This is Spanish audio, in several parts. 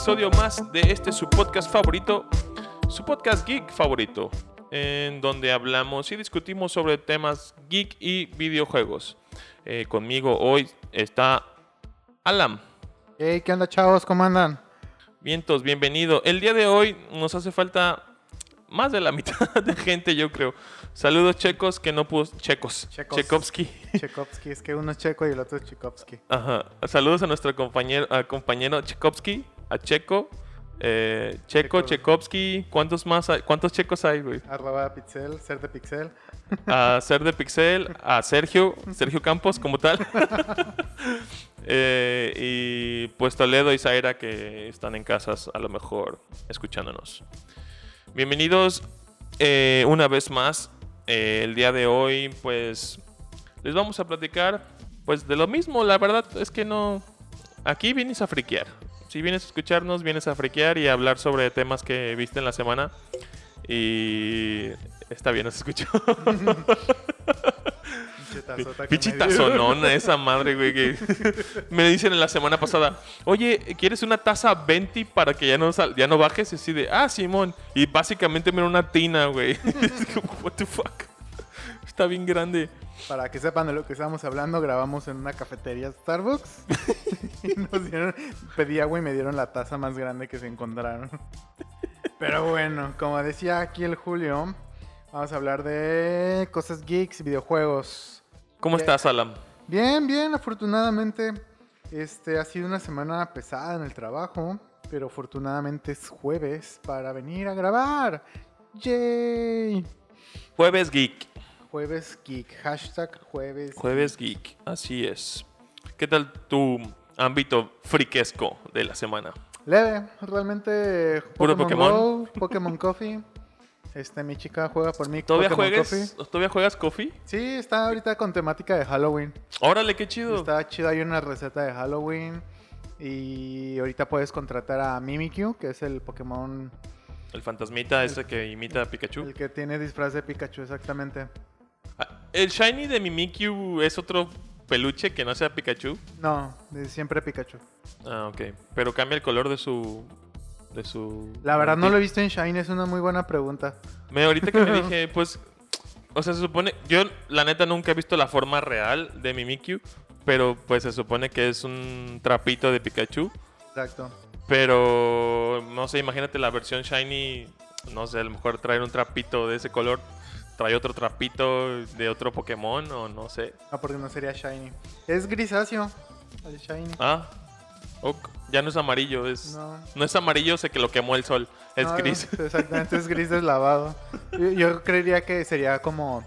episodio más de este su podcast favorito, su podcast geek favorito, en donde hablamos y discutimos sobre temas geek y videojuegos. Eh, conmigo hoy está Alam. Hey, ¿qué onda, chavos? ¿Cómo andan? Vientos, bienvenido. El día de hoy nos hace falta más de la mitad de gente, yo creo. Saludos checos que no pudo. Checos. Checos. Chekovsky. Tchaikovsky, es que uno es checo y el otro es Tchaikovsky. Ajá. Saludos a nuestro compañero, a compañero Chekovsky, a Checo. eh, Checo, Checo. Chekovsky. ¿Cuántos más hay? ¿Cuántos checos hay, güey? Arroba pixel, ser de pixel. A Ser de Pixel, a Sergio, Sergio Campos como tal. Eh, y pues Toledo y Zaira que están en casas a lo mejor escuchándonos. Bienvenidos eh, una vez más. El día de hoy pues les vamos a platicar pues de lo mismo. La verdad es que no... Aquí vienes a friquear. Si vienes a escucharnos, vienes a friquear y a hablar sobre temas que viste en la semana. Y está bien, nos escuchó. Pinche tazota que Pinche me dio. tazonona esa madre, güey. que me dicen en la semana pasada, oye, ¿quieres una taza 20 para que ya no, sal- ya no bajes? Y así de, ah, Simón. Y básicamente me era una tina, güey. What the fuck. Está bien grande. Para que sepan de lo que estamos hablando, grabamos en una cafetería Starbucks. y nos dieron, pedí agua y me dieron la taza más grande que se encontraron. Pero bueno, como decía aquí el Julio, vamos a hablar de cosas geeks y videojuegos. ¿Cómo Bien. estás, Alam? Bien, bien, afortunadamente. Este ha sido una semana pesada en el trabajo, pero afortunadamente es jueves para venir a grabar. ¡Yay! Jueves Geek. Jueves geek, hashtag jueves. Jueves Geek, así es. ¿Qué tal tu ámbito friquesco de la semana? Leve, realmente. Puro Pokémon. Go, Pokémon Coffee. Este, mi chica juega por mí. ¿Todavía Pokémon Coffee. ¿Todavía juegas Coffee? Sí, está ahorita con temática de Halloween. Órale, qué chido. Está chido, hay una receta de Halloween. Y ahorita puedes contratar a Mimikyu, que es el Pokémon El fantasmita ese que imita a Pikachu. El que tiene disfraz de Pikachu, exactamente. ¿El Shiny de Mimikyu es otro peluche que no sea Pikachu? No, de siempre Pikachu. Ah, ok. Pero cambia el color de su... De su... La verdad no lo he visto en Shine, es una muy buena pregunta. Me, ahorita que me dije, pues... O sea, se supone... Yo, la neta, nunca he visto la forma real de Mimikyu. Pero, pues, se supone que es un trapito de Pikachu. Exacto. Pero... No sé, imagínate la versión Shiny... No sé, a lo mejor traer un trapito de ese color. Trae otro trapito de otro Pokémon o no sé. No, porque no sería Shiny. Es grisáceo, el Shiny. Ah, ok. ya no es amarillo, es No. no, es amarillo, sé que lo quemó el sol, es No, gris. Exactamente, es gris deslavado. Yo, yo creería que sería como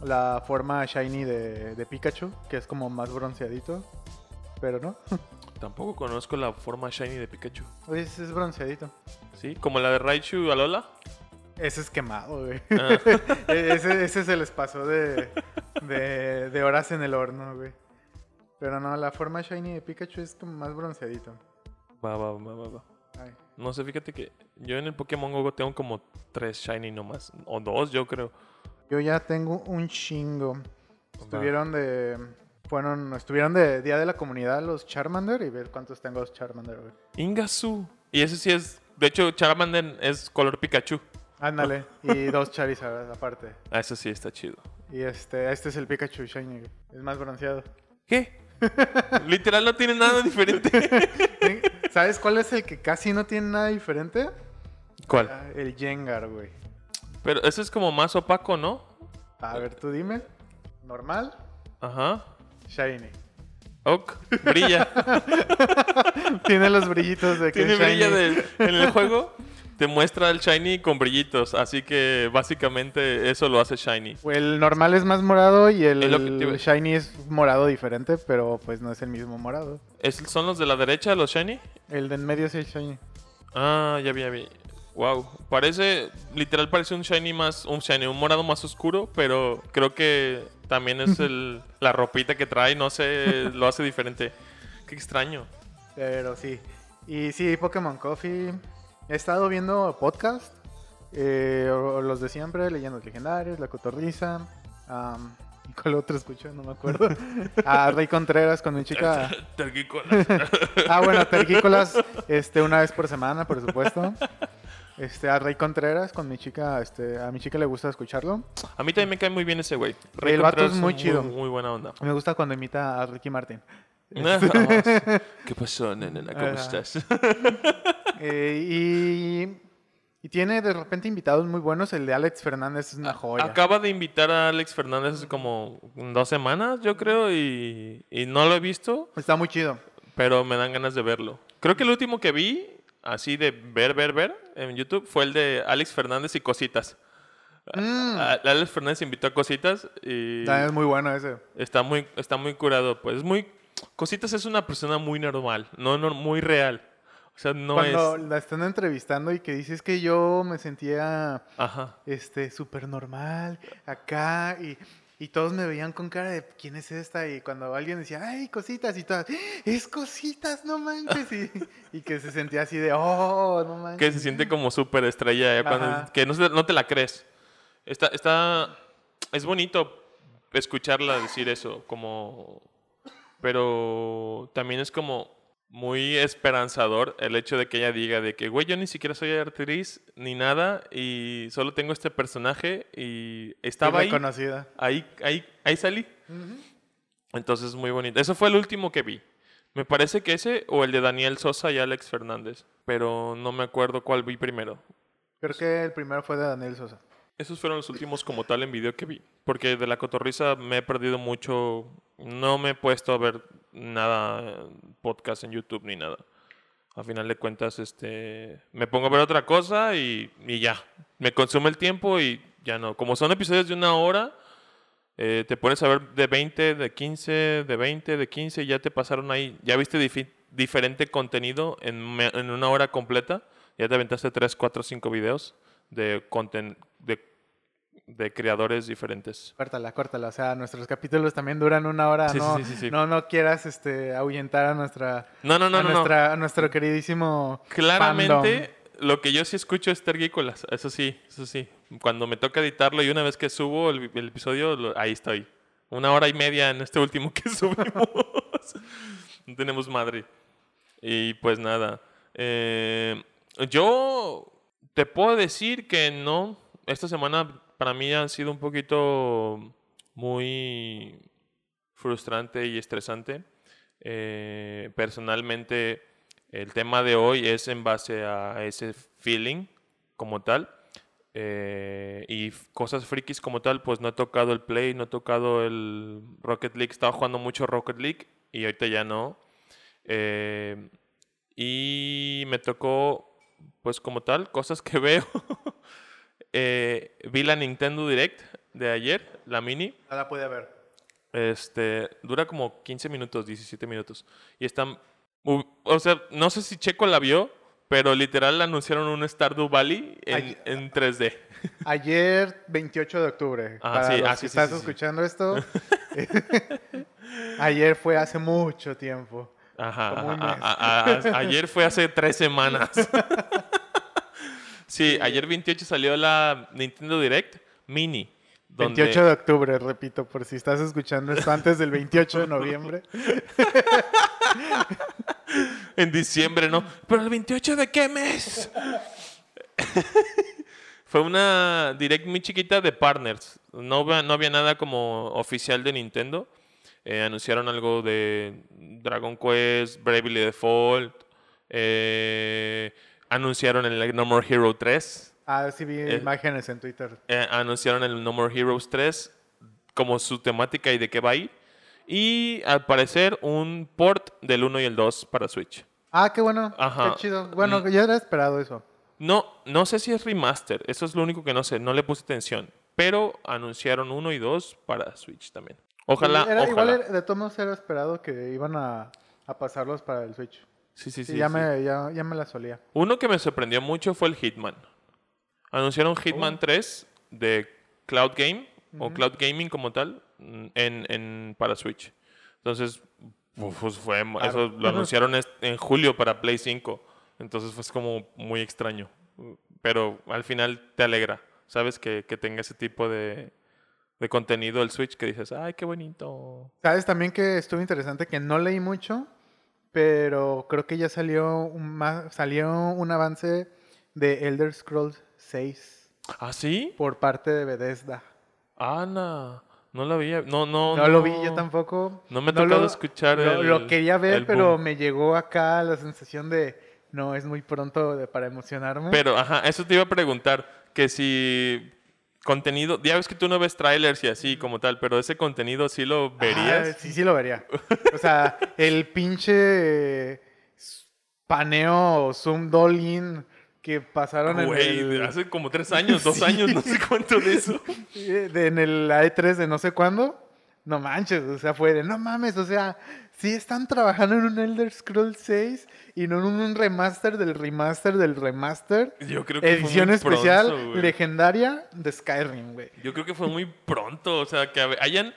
la forma Shiny de, de Pikachu, que es como más bronceadito. Pero no, Tampoco conozco la forma shiny de Pikachu. es, es bronceadito. ¿Sí? Como la de Raichu Alola. Ese es quemado, güey. Ah, ese, ese se les pasó de, de, de horas en el horno, güey. Pero no, la forma shiny de Pikachu es como más bronceadito. va, va, va, va, va. Ay. No sé, fíjate que yo en el Pokémon GO tengo como tres shiny nomás. O dos, yo creo. Yo ya tengo un chingo. Estuvieron de. Fueron. Estuvieron de Día de la Comunidad los Charmander y ver cuántos tengo los Charmander, güey. Ingasu. Y ese sí es... De hecho, Charmander es color Pikachu. Ándale. y dos Charizard aparte. Ah, ese sí está chido. Y este, este es el Pikachu Shiny. Es más bronceado. ¿Qué? Literal no tiene nada diferente. ¿Sabes cuál es el que casi no tiene nada diferente? ¿Cuál? Ah, El Jengar, güey. Pero ese es como más opaco, ¿no? A ver, tú dime. Normal, Ajá. Shiny. Ok, brilla. Tiene los brillitos de que Tiene brilla de- en el juego. Te muestra el shiny con brillitos. Así que básicamente eso lo hace shiny. El normal es más morado y el shiny es morado diferente, pero pues no es el mismo morado. ¿Es- ¿Son los de la derecha los shiny? El de en medio es el shiny. Ah, ya vi, ya vi. Wow. Parece, literal parece un shiny más, un shiny, un morado más oscuro, pero creo que también es el, la ropita que trae, no sé, lo hace diferente. Qué extraño. Pero sí. Y sí, Pokémon Coffee. He estado viendo podcast. eh, o- o los de siempre, Leyendas Legendarias, La Cotorriza. ¿y ¿Cuál otro escucho? No me acuerdo. A Rey Contreras con mi chica. Tergícolas. Ah, bueno, Tergícolas, este, una vez por semana, por supuesto. Este, a Rey Contreras con mi chica, este, a mi chica le gusta escucharlo. A mí también me cae muy bien ese güey. Rey El vato Contreras es muy chido. Muy, buena onda. Me gusta cuando imita a Ricky Martin. ¿Qué pasó, nena? ¿Cómo Ajá. estás? Eh, y, y tiene de repente invitados muy buenos. El de Alex Fernández es una joya. Acaba de invitar a Alex Fernández hace como dos semanas, yo creo, y, y no lo he visto, Está muy chido. pero me dan ganas de verlo. Creo que el último que vi, así de ver, ver, ver, en YouTube, fue el de Alex Fernández y Cositas. Mm, A- Alex Fernández invitó a Cositas y también es muy bueno ese. está muy, está muy curado. Pues es muy... Cositas es una persona muy normal, no, no muy real. O sea, no Cuando es... la están entrevistando y que dices que yo me sentía Ajá. este súper normal acá y, y todos me veían con cara de quién es esta y cuando alguien decía ay cositas y todas es cositas no manches y, y que se sentía así de oh no manches que se siente como súper estrella, ya cuando- que no, no te la crees. Está, está, es bonito escucharla decir eso, como, pero también es como muy esperanzador el hecho de que ella diga de que, güey, yo ni siquiera soy actriz ni nada y solo tengo este personaje y estaba ahí, reconocida ahí, ahí, ahí salí. Entonces es muy bonito. Eso fue el último que vi. Me parece que ese o el de Daniel Sosa y Alex Fernández, pero no me acuerdo cuál vi primero. creo que el primero fue de Daniel Sosa Esos fueron los últimos como tal en video que vi. Porque de la cotorriza me he perdido mucho. No me he puesto a ver nada, podcast en YouTube ni nada. A final de cuentas, este, me pongo a ver otra cosa y, y ya. Me consume el tiempo y ya no. Como son episodios de una hora, eh, te pones a ver de 20, de 15, de 20, de 15, y ya te pasaron ahí. Ya viste difi- diferente contenido en, en una hora completa. Ya te aventaste 3, 4, 5 videos de, conten de, creadores diferentes. córtala córtala o sea nuestros capítulos también duran una hora Sí, no sí, sí, no no quieras este ahuyentar a nuestra No, no, no, a no. no. nuestra a nuestro queridísimo Claramente, lo que yo sí escucho es tergícolas. Eso sí, eso sí. Cuando me toca editarlo y una vez que subo el, el episodio, lo- ahí estoy. Una hora y media en este último que subimos. no tenemos madre. Y pues nada. Eh, yo te puedo decir que no. Esta semana para mí ha sido un poquito muy frustrante y estresante. Eh, personalmente, el tema de hoy es en base a ese feeling como tal. Eh, y cosas frikis como tal, pues no he tocado el Play, no he tocado el Rocket League. Estaba jugando mucho Rocket League y ahorita ya no. Eh, y me tocó, pues como tal, cosas que veo. Eh, vi la Nintendo Direct de ayer, la mini. no la pude ver Este, dura como 15 minutos, 17 minutos. Y están. O sea, no sé si Checo la vio, pero literal anunciaron un Stardew Valley en, Ay. en 3D. Ayer, 28 de octubre. Ah, para sí, los ah, que sí, estás sí, sí. escuchando esto. Ayer fue hace mucho tiempo. Ajá. A- a- a- ayer fue hace tres semanas. Sí, ayer 28 salió la Nintendo Direct Mini. Donde, 28 de octubre, repito, por si estás escuchando esto antes del 28 de noviembre. En diciembre, ¿no? ¿Pero el 28 de qué mes? Fue una direct muy chiquita de partners. No, había- no había nada como oficial de Nintendo. Eh, anunciaron algo de Dragon Quest, Bravely Default. eh, anunciaron el No More Hero 3. Ah, sí vi Eh, imágenes en Twitter. eh, anunciaron el No More Heroes 3 como su temática y de qué va a ir. Y al parecer un port del 1 y el 2 para Switch. Ah, qué bueno. Ajá. Qué chido. Bueno, ya era esperado eso. No, no sé si es remaster, eso es lo único que no sé, no le puse atención. Pero anunciaron uno y dos para Switch también. Ojalá, Sí, era- Igual ojalá. era- de todos modos era esperado que iban a, a pasarlos para el Switch. Sí, sí, Sí, sí. ya, sí. Me, ya, ya me la solía. Uno que me sorprendió mucho fue el Hitman. Anunciaron Hitman 3 de Cloud Game o Cloud Gaming como tal mm, en, en- para Switch. Entonces, pues fue, eso lo anunciaron en julio para Play 5. Entonces fue como muy extraño. Pero al final te alegra, ¿sabes? Que, que tenga ese tipo de, de contenido el Switch que dices, ay, qué bonito. ¿Sabes también que estuvo interesante? Que no leí mucho, pero creo que ya salió un, ma- salió un avance de Elder Scrolls 6 ¿Ah, sí? por parte de Bethesda. Ana, no lo había, no, no. No, lo vi yo tampoco. No me ha No tocado lo- escuchar Lo, el lo quería ver, pero boom. me llegó acá la sensación de no es muy pronto de- para emocionarme. Pero, ajá, eso te iba a preguntar, que si contenido, ya ves que tú no ves trailers y así como tal, pero ese contenido sí lo Ah, verías. sí, sí lo vería. O sea, el pinche paneo o zoom doll-in que pasaron en el, hace como tres años, dos Sí. años, no sé cuánto de eso. de- en el A3 de no sé cuándo. No manches, o sea, fue de, no mames, o sea, sí están trabajando en un Elder Scrolls 6 y no en un remaster del remaster del remaster. Yo creo que fue Edición muy especial pronto, legendaria de Skyrim, güey. Yo creo que fue muy pronto, o sea, que hayan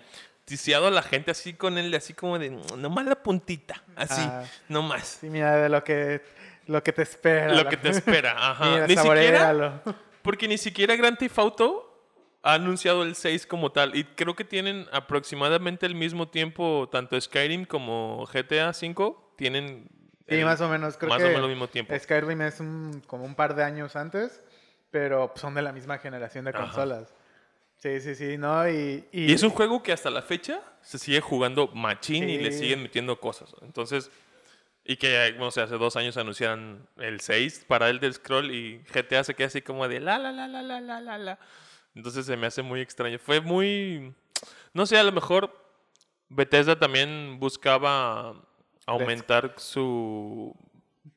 ticiado a la gente así con él, así como de, nomás la puntita, así, Ah. nomás. Sí, mira, de lo que, lo que te espera. Lo la- que te espera, ajá. Mira, ni siquiera, porque ni siquiera Grand Theft Auto ha anunciado el 6 como tal. Y creo que tienen aproximadamente el mismo tiempo, tanto Skyrim como GTA 5, tienen... Sí, el- más o menos. Creo más que o menos al mismo tiempo. Skyrim es un- como un par de años antes, pero son de la misma generación de Ajá. consolas. Sí, sí, sí, ¿no? Y, Y es un juego que hasta la fecha se sigue jugando machín y le Sí. siguen metiendo cosas. Entonces, y que, no sé, hace dos años anunciaron el 6 para el del scroll y GTA se queda así como de la, la, la, la, la, la, la, la. Entonces se me hace muy extraño. Fue muy, no sé, a lo mejor Bethesda también buscaba aumentar su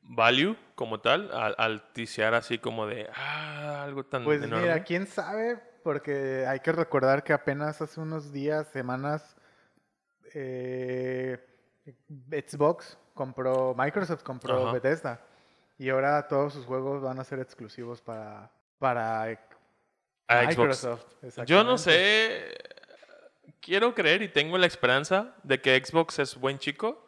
value como tal, al, al ticiar así como de, ah, algo tan Pues enorme. mira, quién sabe, porque hay que recordar que apenas hace unos días, semanas, eh, Xbox compró, Microsoft compró Ajá. Bethesda. Y ahora todos sus juegos van a ser exclusivos para, para A Xbox. Microsoft. Yo no sé. Quiero creer y tengo la esperanza de que Xbox es buen chico.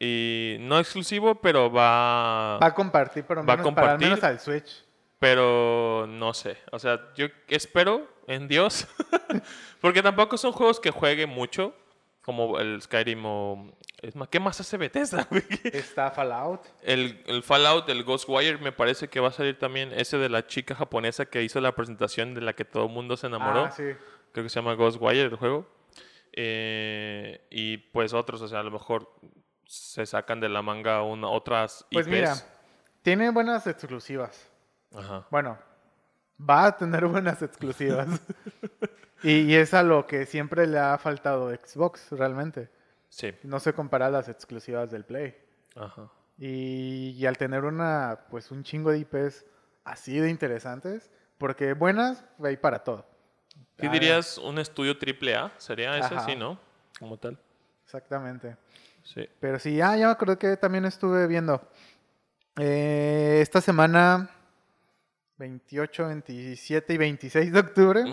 Y no exclusivo, pero va. Va a compartir, pero Va a menos, para menos compartir. al Switch. Pero no sé. O sea, yo espero en Dios. Porque tampoco son juegos que juegue mucho. Como el Skyrim o. Es más, ¿qué más hace Bethesda? güey? Está Fallout. El, el Fallout, el Ghostwire, me parece que va a salir también. Ese de la chica japonesa que hizo la presentación de la que todo el mundo se enamoró. Ah, sí. Creo que se llama Ghostwire el juego. Eh, y pues otros, o sea, a lo mejor se sacan de la manga una, otras Pues IPs. mira, tiene buenas exclusivas. Ajá. Bueno, va a tener buenas exclusivas. y, y es a lo que siempre le ha faltado Xbox, realmente. Sí. No se compara a las exclusivas del Play. Ajá. Y, y al tener una, pues un chingo de IPs así de interesantes, porque buenas, hay para todo. ¿Qué Ah, dirías un estudio triple A? ¿Sería ese? Ajá. Sí, ¿no? Como tal. Exactamente. Sí. Pero sí, ah, ya me acordé que también estuve viendo. Eh, esta semana, 28, 27 y 26 de octubre,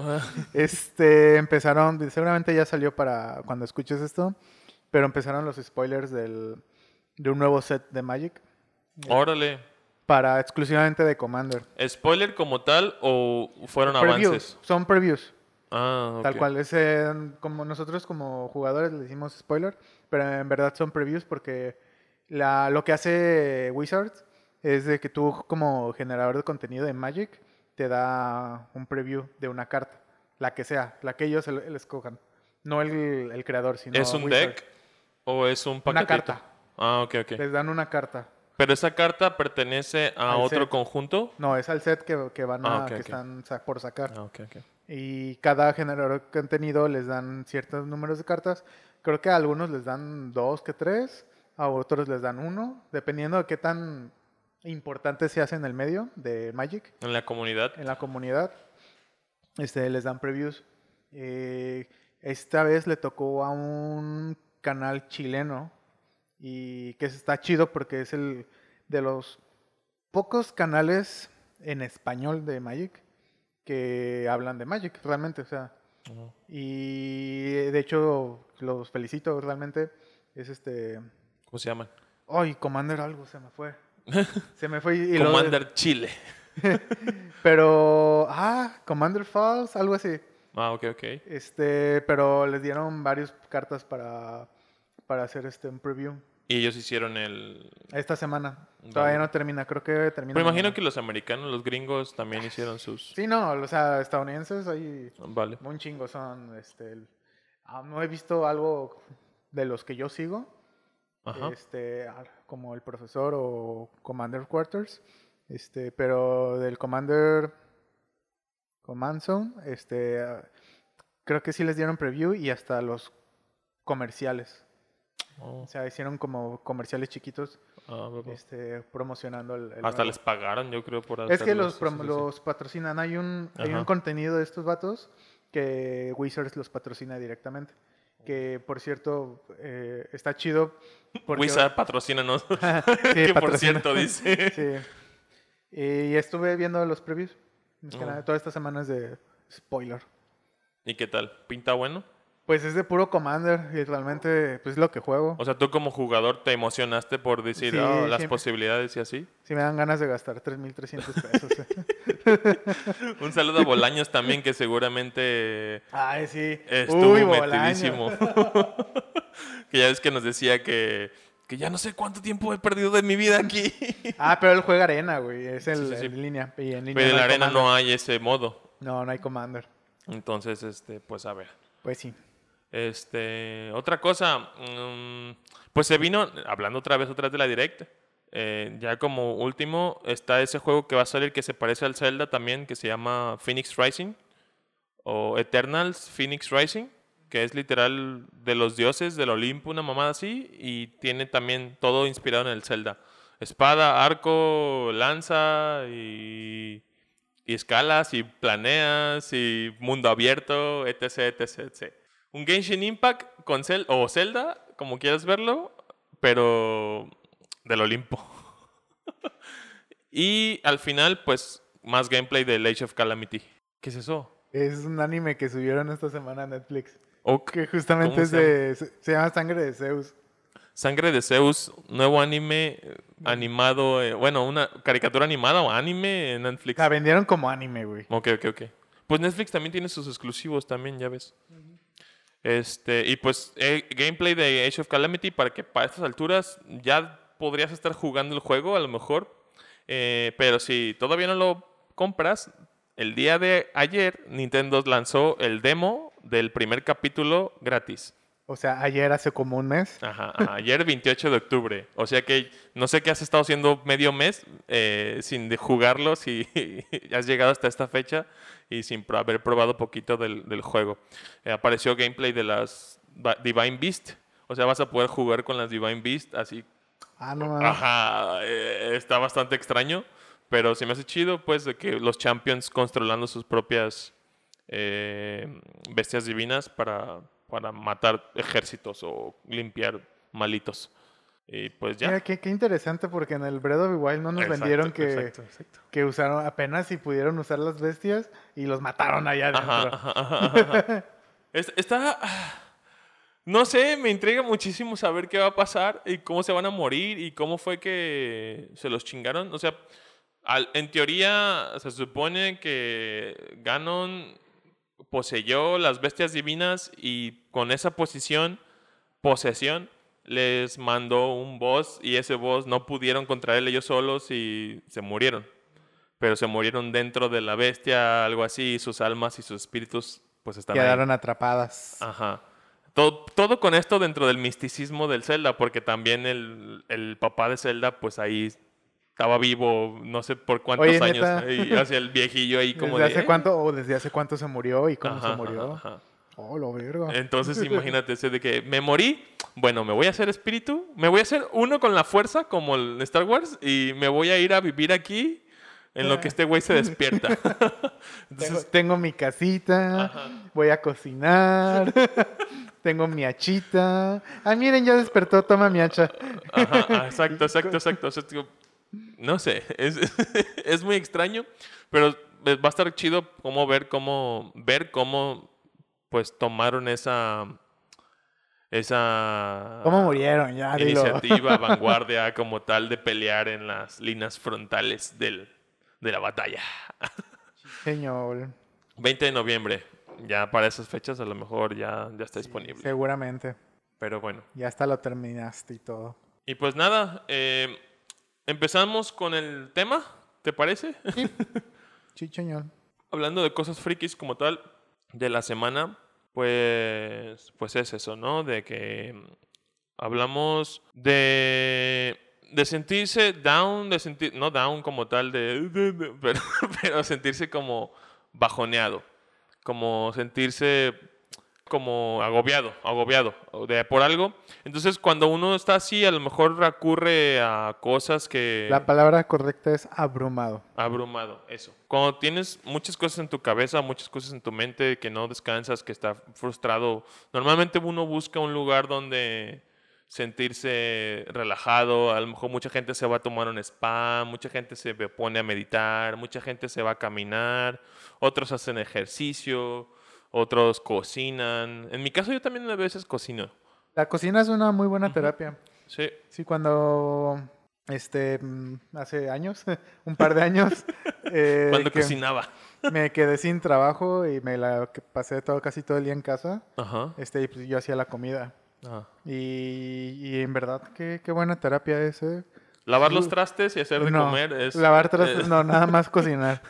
este, empezaron, seguramente ya salió para cuando escuches esto, pero empezaron los spoilers del, de un nuevo set de Magic Órale. para exclusivamente de Commander. ¿Spoiler como tal o fueron Previews, avances? son previews, Ah, tal ok. cual. Es, eh, como nosotros como jugadores le decimos spoiler, pero en verdad son previews porque la, lo que hace Wizards es de que tú como generador de contenido de Magic te da un preview de una carta, la que sea, la que ellos el, el escojan. No el, el creador, sino ¿Es un deck o es un Una paquetito? carta. Ah, ok, ok. Les dan una carta. Pero esa carta pertenece a Al otro set. conjunto. No, es al set que, que van a, Ah, que están por sacar. Ah, ok, ok. Y cada generador de contenido les dan ciertos números de cartas. Creo que a algunos les dan dos que tres, a otros les dan uno, dependiendo de qué tan importante se hace en el medio de Magic, En la comunidad. en la comunidad. Este, les dan previews. Eh, esta vez le tocó a un canal chileno y que está chido porque es el de los pocos canales en español de Magic que hablan de Magic realmente, o sea, Ujú. y de hecho los felicito realmente. Es este ¿Cómo se llaman? Ay, Commander algo se me fue. Se me fue y lo- Commander Chile. Pero, ah, Commander Falls, algo así. Ah, ok, ok. Este, pero les dieron varias cartas para, para hacer este un preview. Y ellos hicieron el... Esta semana. Vale. Todavía no termina, creo que termina. Me imagino mañana. que los americanos, los gringos también hicieron sus... Sí, no, o sea, estadounidenses hay Vale. un chingo son, este, el- ah, no he visto algo de los que yo sigo, Ajá. este, como el profesor o Commander Quarters, este, pero del Commander Command Zone, este, ah, creo que sí les dieron preview y hasta los comerciales, Oh, o sea, hicieron como comerciales chiquitos, ah, este, promocionando el, el Hasta nuevo. les pagaron, yo creo, por Es que los, los patrocinan. Hay un, hay un contenido de estos vatos que Wizards los patrocina directamente. Que por cierto, eh, está chido. Porque, Wizard, patrocínanos. Sí, que por cierto dice. Sí. Y estuve viendo los previews. Oh. nada, toda esta semana es de spoiler. ¿Y qué tal? ¿Pinta bueno? Pues es de puro Commander y realmente pues es lo que juego. O sea, tú como jugador te emocionaste por decir Sí, "Ah, las posibilidades y así. Si me dan ganas de gastar 3.300 pesos. eh. Un saludo a Bolaños también, que seguramente Ay, sí. estuvo Uy, metidísimo. que ya ves que nos decía que, que ya no sé cuánto tiempo he perdido de mi vida aquí. Ah, pero él juega arena, güey. Es el, Sí, sí, sí. en línea. Y en línea Pero en no la arena Commander. no hay ese modo. No, no hay Commander. Entonces, este, pues a ver. Pues sí. Este, otra cosa, mm, pues se vino, hablando otra vez otra de la Direct, eh, ya como último está ese juego que va a salir que se parece al Zelda también, que se llama Phoenix Rising, o Eternals Phoenix Rising, que es literal de los dioses del Olimpo, una mamada así, y tiene también todo inspirado en el Zelda. Espada, arco, lanza y, y escalas y planeas y mundo abierto, etc, etc, etc. Un Genshin Impact con Zel o Zelda, como quieras verlo, pero del Olimpo. y al final, pues, más gameplay de Age of Calamity. ¿Qué es eso? Es un anime que subieron esta semana a Netflix. Ok. Que justamente ¿Cómo es se de. Se, se llama Sangre de Zeus. Sangre de Zeus, nuevo anime eh, animado, eh, bueno, una caricatura animada o anime en Netflix. La vendieron como anime, güey. Ok, ok, ok. Pues Netflix también tiene sus exclusivos también, ya ves. Este, y pues eh, gameplay de Age of Calamity para que para estas alturas ya podrías estar jugando el juego a lo mejor. Eh, pero si todavía no lo compras, el día de ayer Nintendo lanzó el demo del primer capítulo gratis. O sea, ayer hace como un mes. Ajá, ajá, ayer 28 de octubre. O sea que no sé qué has estado haciendo medio mes eh, sin de jugarlo, si has llegado hasta esta fecha y sin haber probado poquito del, del juego. Eh, apareció gameplay de las Divine Beast. O sea, vas a poder jugar con las Divine Beast así. Ah, no. Ajá, eh, está bastante extraño. Pero se me hace chido, pues, de que los champions controlando sus propias bestias divinas para, para matar ejércitos o limpiar malitos. Y pues ya. Mira, qué, qué interesante porque en el Breath of the Wild no nos Exacto, vendieron que, exacto, exacto. que usaron apenas si pudieron usar las bestias y los mataron allá adentro. Ajá, ajá, ajá, ajá, ajá. Es- Está. No sé, me intriga muchísimo saber qué va a pasar y cómo se van a morir y cómo fue que se los chingaron. O sea, al- en teoría se supone que Ganon poseyó las bestias divinas y con esa posición, posesión, les mandó un boss y ese boss no pudieron contra él ellos solos y se murieron. Pero se murieron dentro de la bestia, algo así, y sus almas y sus espíritus pues están ahí. Quedaron atrapadas. Ajá. Todo, todo con esto dentro del misticismo del Zelda, porque también el, el papá de Zelda, pues ahí estaba vivo, no sé por cuántos Oye, años, ¿neta? y hacia el viejillo ahí como ¿Desde de... hace "Eh". cuánto o desde hace cuánto se murió y cómo Ajá, se murió? ajá, ajá. Oh, lo verga. Entonces imagínate ese de que me morí, bueno, me voy a hacer espíritu, me voy a hacer uno con la fuerza como el Star Wars y me voy a ir a vivir aquí en lo que este güey se despierta. Tengo, Entonces, tengo mi casita, Ajá. voy a cocinar, tengo mi hachita. Ah, miren, ya despertó, toma mi hacha. Ajá, ah, exacto, exacto, exacto. O sea, no sé, es, es muy extraño, pero va a estar chido cómo ver cómo ver cómo pues tomaron esa esa ¿Cómo murieron? Ya, dilo. iniciativa, vanguardia como tal de pelear en las líneas frontales del, de la batalla. Señor. 20 de noviembre, ya para esas fechas a lo mejor ya, ya está disponible. Seguramente. Pero bueno. Ya hasta lo terminaste y todo. Y pues nada, eh, empezamos con el tema, ¿te parece? Sí, señor. Hablando de cosas frikis como tal de la semana, pues, pues es eso, ¿no? De que mm, hablamos de, de sentirse down, de sentir, no down como tal, de, de- de- pero, pero sentirse como bajoneado, como sentirse como agobiado, agobiado de, por algo. Entonces, cuando uno está así, a lo mejor recurre a cosas que... La palabra correcta es abrumado. Abrumado, eso. Cuando tienes muchas cosas en tu cabeza, muchas cosas en tu mente, que no descansas, que está frustrado, normalmente uno busca un lugar donde sentirse relajado. A lo mejor mucha gente se va a tomar un spa, mucha gente se pone a meditar, mucha gente se va a caminar, otros hacen ejercicio, otros cocinan. En mi caso yo también a veces cocino. La cocina es una muy buena terapia. Sí. Sí, cuando este mm, hace años, un par de años, eh, Cuando que cocinaba. me quedé sin trabajo y me la pasé todo casi todo el día en casa. Ajá. Este, y pues yo hacía la comida. Ajá. Y, y en verdad, qué, qué buena terapia es, ¿eh? Lavar los trastes y hacer de No, comer es... lavar trastes, eh, no, nada más cocinar.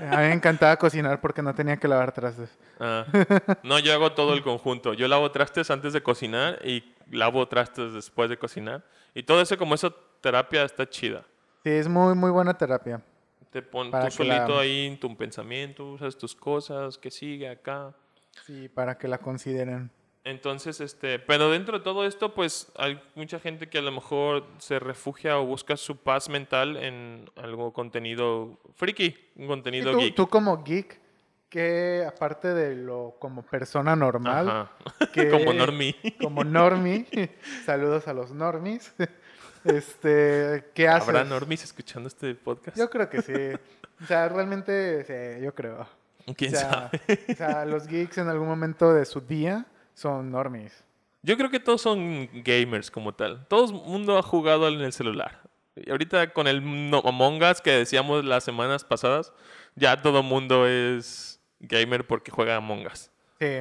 A mí me encantaba cocinar porque no tenía que lavar trastes. Ah. No, yo hago todo el conjunto. Yo lavo trastes antes de cocinar y lavo trastes después de cocinar. Y todo eso, como esa terapia está chida. Sí, es muy, muy buena terapia. Te pones tú que la- solito ahí en tu pensamiento, usas tus cosas, que sigue acá. Sí, para que la consideren. Entonces, este, pero dentro de todo esto, pues hay mucha gente que a lo mejor se refugia o busca su paz mental en algo contenido friki, un contenido tú, geek. tú como geek, que aparte de lo como persona normal, que- Como normie. como normie, saludos a los normies, este, ¿qué haces? ¿Habrá normies escuchando este podcast? Yo creo que sí. O sea, realmente, sí, yo creo. ¿Quién o sea, sabe? O sea, los geeks en algún momento de su día son normies. Yo creo que todos son gamers como tal. Todo el mundo ha jugado en el celular. Y ahorita con el no- Among Us que decíamos las semanas pasadas, ya todo el mundo es gamer porque juega Among Us. Sí.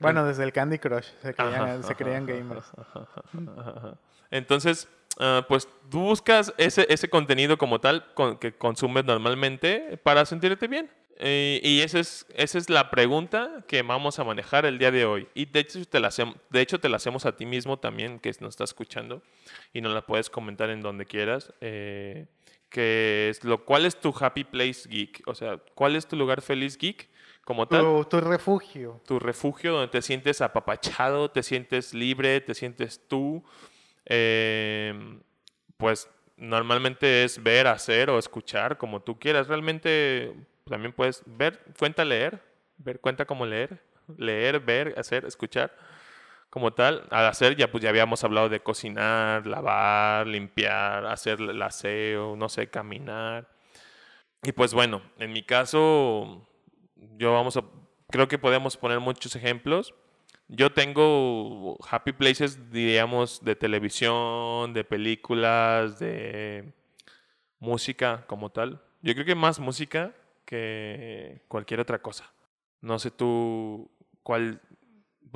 Bueno, desde el Candy Crush se creían, Ajá, se creían ajá, gamers. Ajá. Entonces, ah, pues tú buscas ese, ese contenido como tal con- que consumes normalmente para sentirte bien. Eh, y esa es, esa es la pregunta que vamos a manejar el día de hoy. Y de hecho te la, hacem- de hecho te la hacemos a ti mismo también, que nos está escuchando, y nos la puedes comentar en donde quieras. eh, que es lo, ¿Cuál es tu happy place geek? O sea, ¿cuál es tu lugar feliz geek como tal? Tu, tu refugio. tu refugio donde te sientes apapachado, te sientes libre, te sientes tú. Eh, pues normalmente es ver, hacer o escuchar como tú quieras. Realmente también puedes ver, cuenta leer, ver, cuenta como leer, leer, ver, hacer, escuchar. Como tal, al hacer ya pues ya habíamos hablado de cocinar, lavar, limpiar, hacer el aseo, no sé, caminar. Y pues bueno, en mi caso, yo vamos a, creo que podemos poner muchos ejemplos. Yo tengo happy places, diríamos, de televisión, de películas, de música como tal. Yo creo que más música que cualquier otra cosa. No sé tú cuál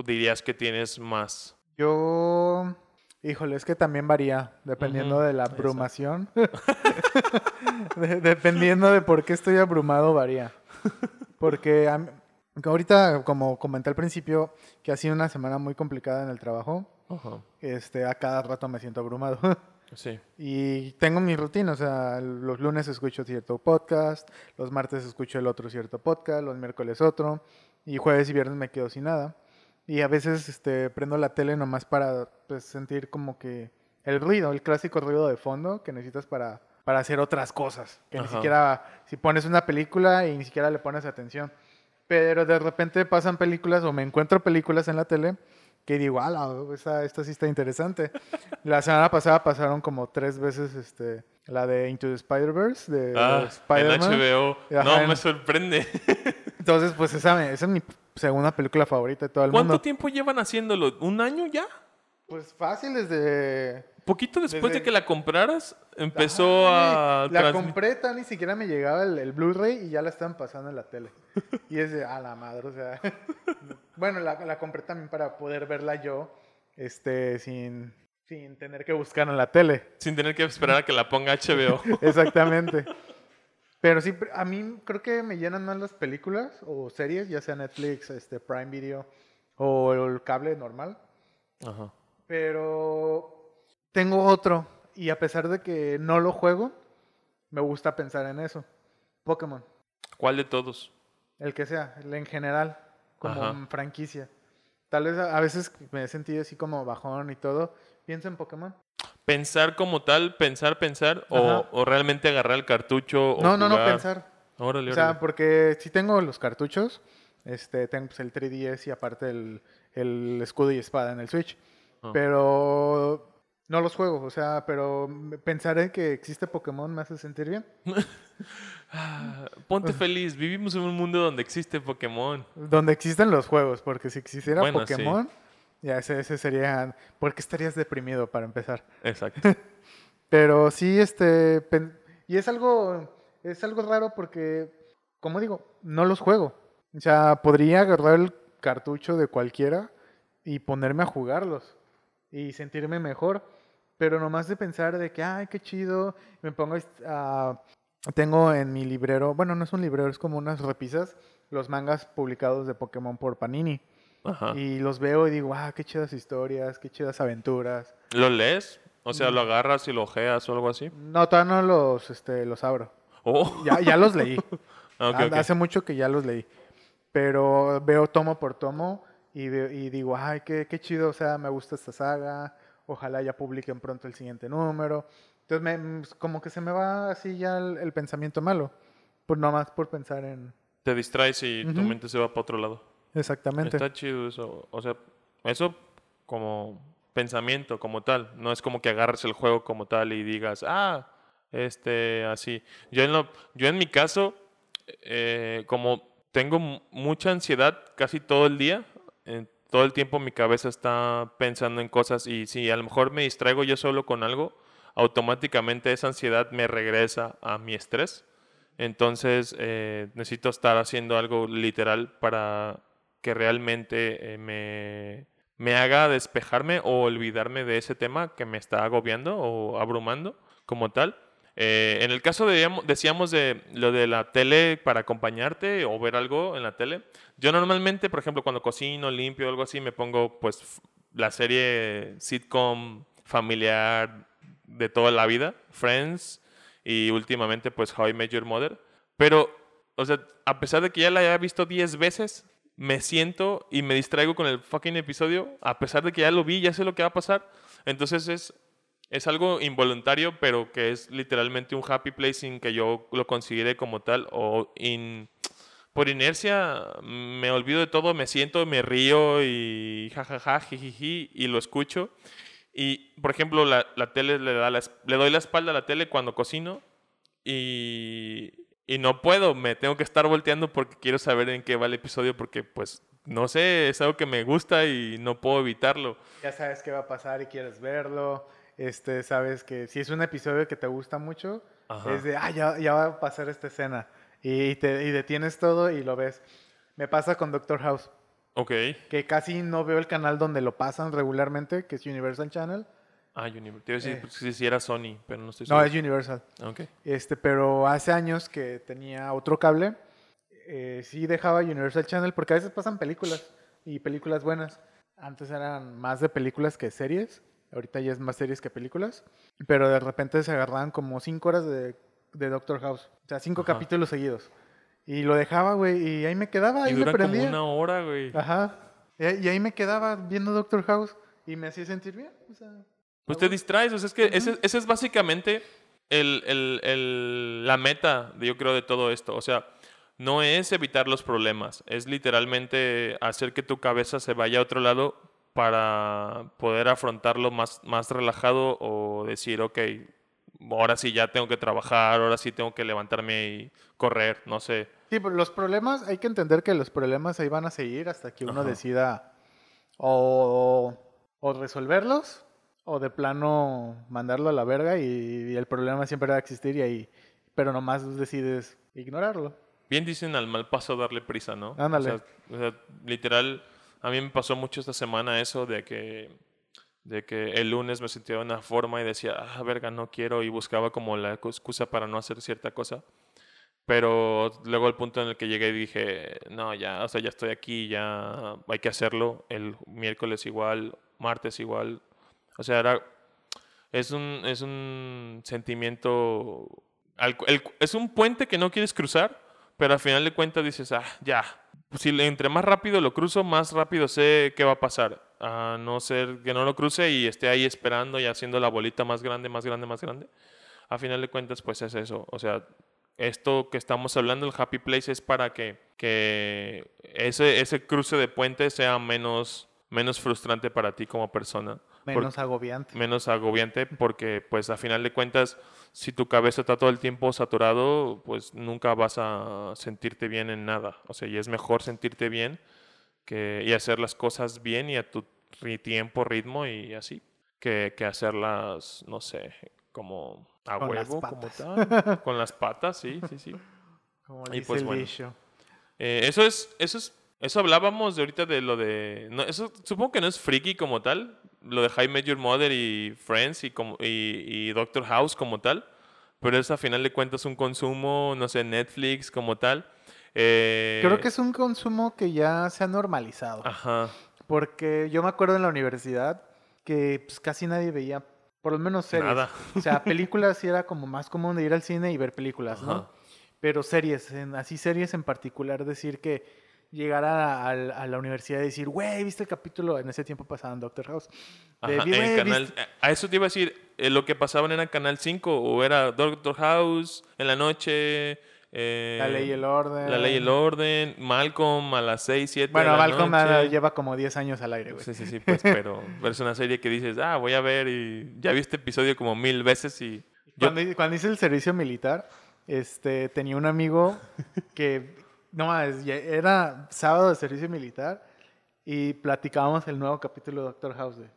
dirías que tienes más. Yo, híjole, es que también varía, dependiendo de la abrumación. De- dependiendo de por qué estoy abrumado, varía. Porque a mí- ahorita, como comenté al principio, que ha sido una semana muy complicada en el trabajo, este, a cada rato me siento abrumado. Sí. Y tengo mi rutina, o sea, los lunes escucho cierto podcast, los martes escucho el otro cierto podcast, los miércoles otro, y jueves y viernes me quedo sin nada. Y a veces este, prendo la tele nomás para pues, sentir como que el ruido, el clásico ruido de fondo que necesitas para, para hacer otras cosas. Que ni siquiera, si pones una película y ni siquiera le pones atención. Pero de repente pasan películas o me encuentro películas en la tele que digo, ala, esta, esta sí está interesante. La semana pasada pasaron como tres veces este, la de Into the Spider-Verse, de Ah, Spider-Man. HBO. Ajá, no, en- me sorprende. Entonces, pues esa, esa es mi segunda película favorita de todo el ¿Cuánto mundo. tiempo llevan haciéndolo? ¿Un año ya? Pues fácil desde... Poquito después Desde- de que la compraras, empezó a... La compré, tan ni siquiera me llegaba el, el Blu-ray y ya la estaban pasando en la tele. Y es de, a la madre, o sea... bueno, la, la compré también para poder verla yo, este, sin, sin tener que buscar en la tele. Sin tener que esperar a que la ponga HBO. Exactamente. Pero sí, a mí creo que me llenan más las películas o series, ya sea Netflix, este, Prime Video o el cable normal. Ajá. Pero tengo otro y a pesar de que no lo juego, me gusta pensar en eso. Pokémon, ¿Cuál de todos? el que sea, el en general, como Ajá. franquicia. Tal vez a a veces me he sentido así como bajón y todo. Pienso en Pokémon. ¿Pensar como tal? ¿Pensar, pensar? O, realmente agarrar el cartucho? o No, no, no, pensar. Órale, O sea, órale. porque si tengo los cartuchos, este, tengo pues, el 3DS y aparte el, el escudo y espada en el Switch. Ah. Pero no los juego, o sea, pero pensar en que existe Pokémon me hace sentir bien. Ah, Ponte feliz. Vivimos en un mundo donde existe Pokémon. Donde existen los juegos, porque si existiera Bueno, sí. Pokémon, ya ese, ese sería... porque estarías deprimido para empezar? Exacto. Pero sí, este... Y es algo, es algo raro porque, como digo, no los juego. O sea, podría agarrar el cartucho de cualquiera y ponerme a jugarlos y sentirme mejor. Pero nomás de pensar de que, ay, qué chido, me pongo a... tengo en mi librero, bueno, no es un librero, es como unas repisas, los mangas publicados de Pokémon por Panini. Ajá. Y los veo y digo, ah, qué chidas historias, qué chidas aventuras. ¿Lo lees? O Mm. sea, ¿lo agarras y lo ojeas o algo así? No, todavía no los, este, los abro. Oh. Ya, ya los leí. Ah, ok, Ha- ok. Hace mucho que ya los leí. Pero veo tomo por tomo y, y digo, ay, qué, qué chido, o sea, me gusta esta saga. Ojalá ya publiquen pronto el siguiente número. Entonces, me- mm, como que se me va así ya el, el pensamiento malo. Pues nomás por pensar en... Te distraes y tu Ujú. mente se va para otro lado. Exactamente. Está chido eso. O sea, eso como pensamiento, como tal. No es como que agarres el juego como tal y digas, ah, este, así. Yo en, lo, yo en mi caso, eh, como tengo mu- mucha ansiedad casi todo el día, eh, todo el tiempo mi cabeza está pensando en cosas y si a lo mejor me distraigo yo solo con algo, automáticamente esa ansiedad me regresa a mi estrés. Entonces eh, necesito estar haciendo algo literal para que realmente eh, me, me haga despejarme o olvidarme de ese tema que me está agobiando o abrumando como tal. Eh, en el caso de, decíamos de lo de la tele para acompañarte o ver algo en la tele, yo normalmente, por ejemplo, cuando cocino, limpio algo así, me pongo pues la serie sitcom familiar de toda la vida, Friends y últimamente pues How I Met Your Mother. Pero, o sea, a pesar de que ya la haya visto 10 veces, me siento y me distraigo con el fucking episodio, a pesar de que ya lo vi, ya sé lo que va a pasar. Entonces es, es algo involuntario, pero que es literalmente un happy place sin que yo lo considere como tal o in- por inercia me olvido de todo, me siento, me río y jajaja, jijiji, y lo escucho. Y, por ejemplo, la, la tele le, da la le doy la espalda a la tele cuando cocino y, y no puedo, me tengo que estar volteando porque quiero saber en qué va el episodio porque, pues, no sé, es algo que me gusta y no puedo evitarlo. Ya sabes qué va a pasar y quieres verlo. Este, sabes que si es un episodio que te gusta mucho, Ajá. es de, ah, ya, ya va a pasar esta escena. Y, te, y detienes todo y lo ves. Me pasa con Doctor House, Ok. que casi no veo el canal donde lo pasan regularmente, que es Universal Channel. Ah, Universal. Te iba a decir Eh. pues, si si era Sony, pero no estoy No, seguro. es Universal. Ok. Este, pero hace años que tenía otro cable, eh, sí dejaba Universal Channel porque a veces pasan películas y películas buenas. Antes eran más de películas que series, ahorita ya es más series que películas, pero de repente se agarraban como cinco horas de, de Doctor House, o sea, cinco Ajá. capítulos seguidos. Y lo dejaba, güey, y ahí me quedaba, ahí y me dura como prendía. una hora, güey. Ajá. Y, ahí me quedaba viendo Doctor House y me hacía sentir bien. O sea, Pues te distraes, o sea, es que ese, ese es básicamente el, el- el- la meta, yo creo, de todo esto. O sea, no es evitar los problemas, es literalmente hacer que tu cabeza se vaya a otro lado para poder afrontarlo más, más relajado o decir, ok, ahora sí ya tengo que trabajar, ahora sí tengo que levantarme y correr, no sé. Sí, pero los problemas, hay que entender que los problemas ahí van a seguir hasta que uno Ajá. decida o, o resolverlos o de plano mandarlo a la verga y, y el problema siempre va a existir y ahí, pero nomás decides ignorarlo. Bien dicen al mal paso darle prisa, ¿no? Ándale. O sea, o sea, literal, a mí me pasó mucho esta semana eso de que, de que el lunes me sentía de una forma y decía, ah, verga, no quiero, y buscaba como la excusa para no hacer cierta cosa. Pero luego el punto en el que llegué y dije, no, ya, o sea, ya estoy aquí, ya hay que hacerlo. El miércoles igual, martes igual. O sea, era, es un, es un sentimiento, es un puente que no quieres cruzar, pero al final de cuentas dices, ah, ya. Si entre más rápido lo cruzo, más rápido sé qué va a pasar. A no ser que no lo cruce y esté ahí esperando y haciendo la bolita más grande, más grande, más grande. A final de cuentas, pues es eso. O sea, esto que estamos hablando, el Happy Place, es para que, que ese, ese cruce de puente sea menos, menos frustrante para ti como persona. Por- Menos agobiante. menos agobiante porque pues a final de cuentas si tu cabeza está todo el tiempo saturado pues nunca vas a sentirte bien en nada. O sea y es mejor sentirte bien que y hacer las cosas bien y a tu tiempo ritmo y así que, que hacerlas no sé como a Con las huevo como tal. Con las patas sí sí sí. Como y dice pues el bueno. eh, eso es, eso es, eso hablábamos de ahorita de lo de, no, eso supongo que no es freaky como tal, lo de High Major Mother y Friends y como y, y Doctor House como tal, pero es a final de cuentas un consumo, no sé, Netflix como tal. eh, Creo que es un consumo que ya se ha normalizado. Ajá, Porque yo me acuerdo en la universidad que pues, casi nadie veía, por lo menos series. Nada. O sea, películas sí era como más común de ir al cine y ver películas, ¿no? Pero series, en- así series en particular, decir que llegar a, a- a la universidad y decir, güey, ¿viste el capítulo? En ese tiempo pasaban Doctor House. De, ajá, "Vi, en canal, ¿viste?". a eso te iba a decir, eh, lo que pasaban era Canal 5 o era Doctor House en la noche. eh, La ley y el orden. La ley y el orden, Malcolm a las 6, 7 Bueno, de la Malcolm noche. lleva como 10 años al aire, güey. Sí, sí, sí, pues, pero, pero es una serie que dices, ah, voy a ver y ya vi este episodio como mil veces y... Yo, Cuando, cuando hice el servicio militar, este, tenía un amigo que, no era sábado de servicio militar y platicábamos el nuevo capítulo de Doctor House, güey.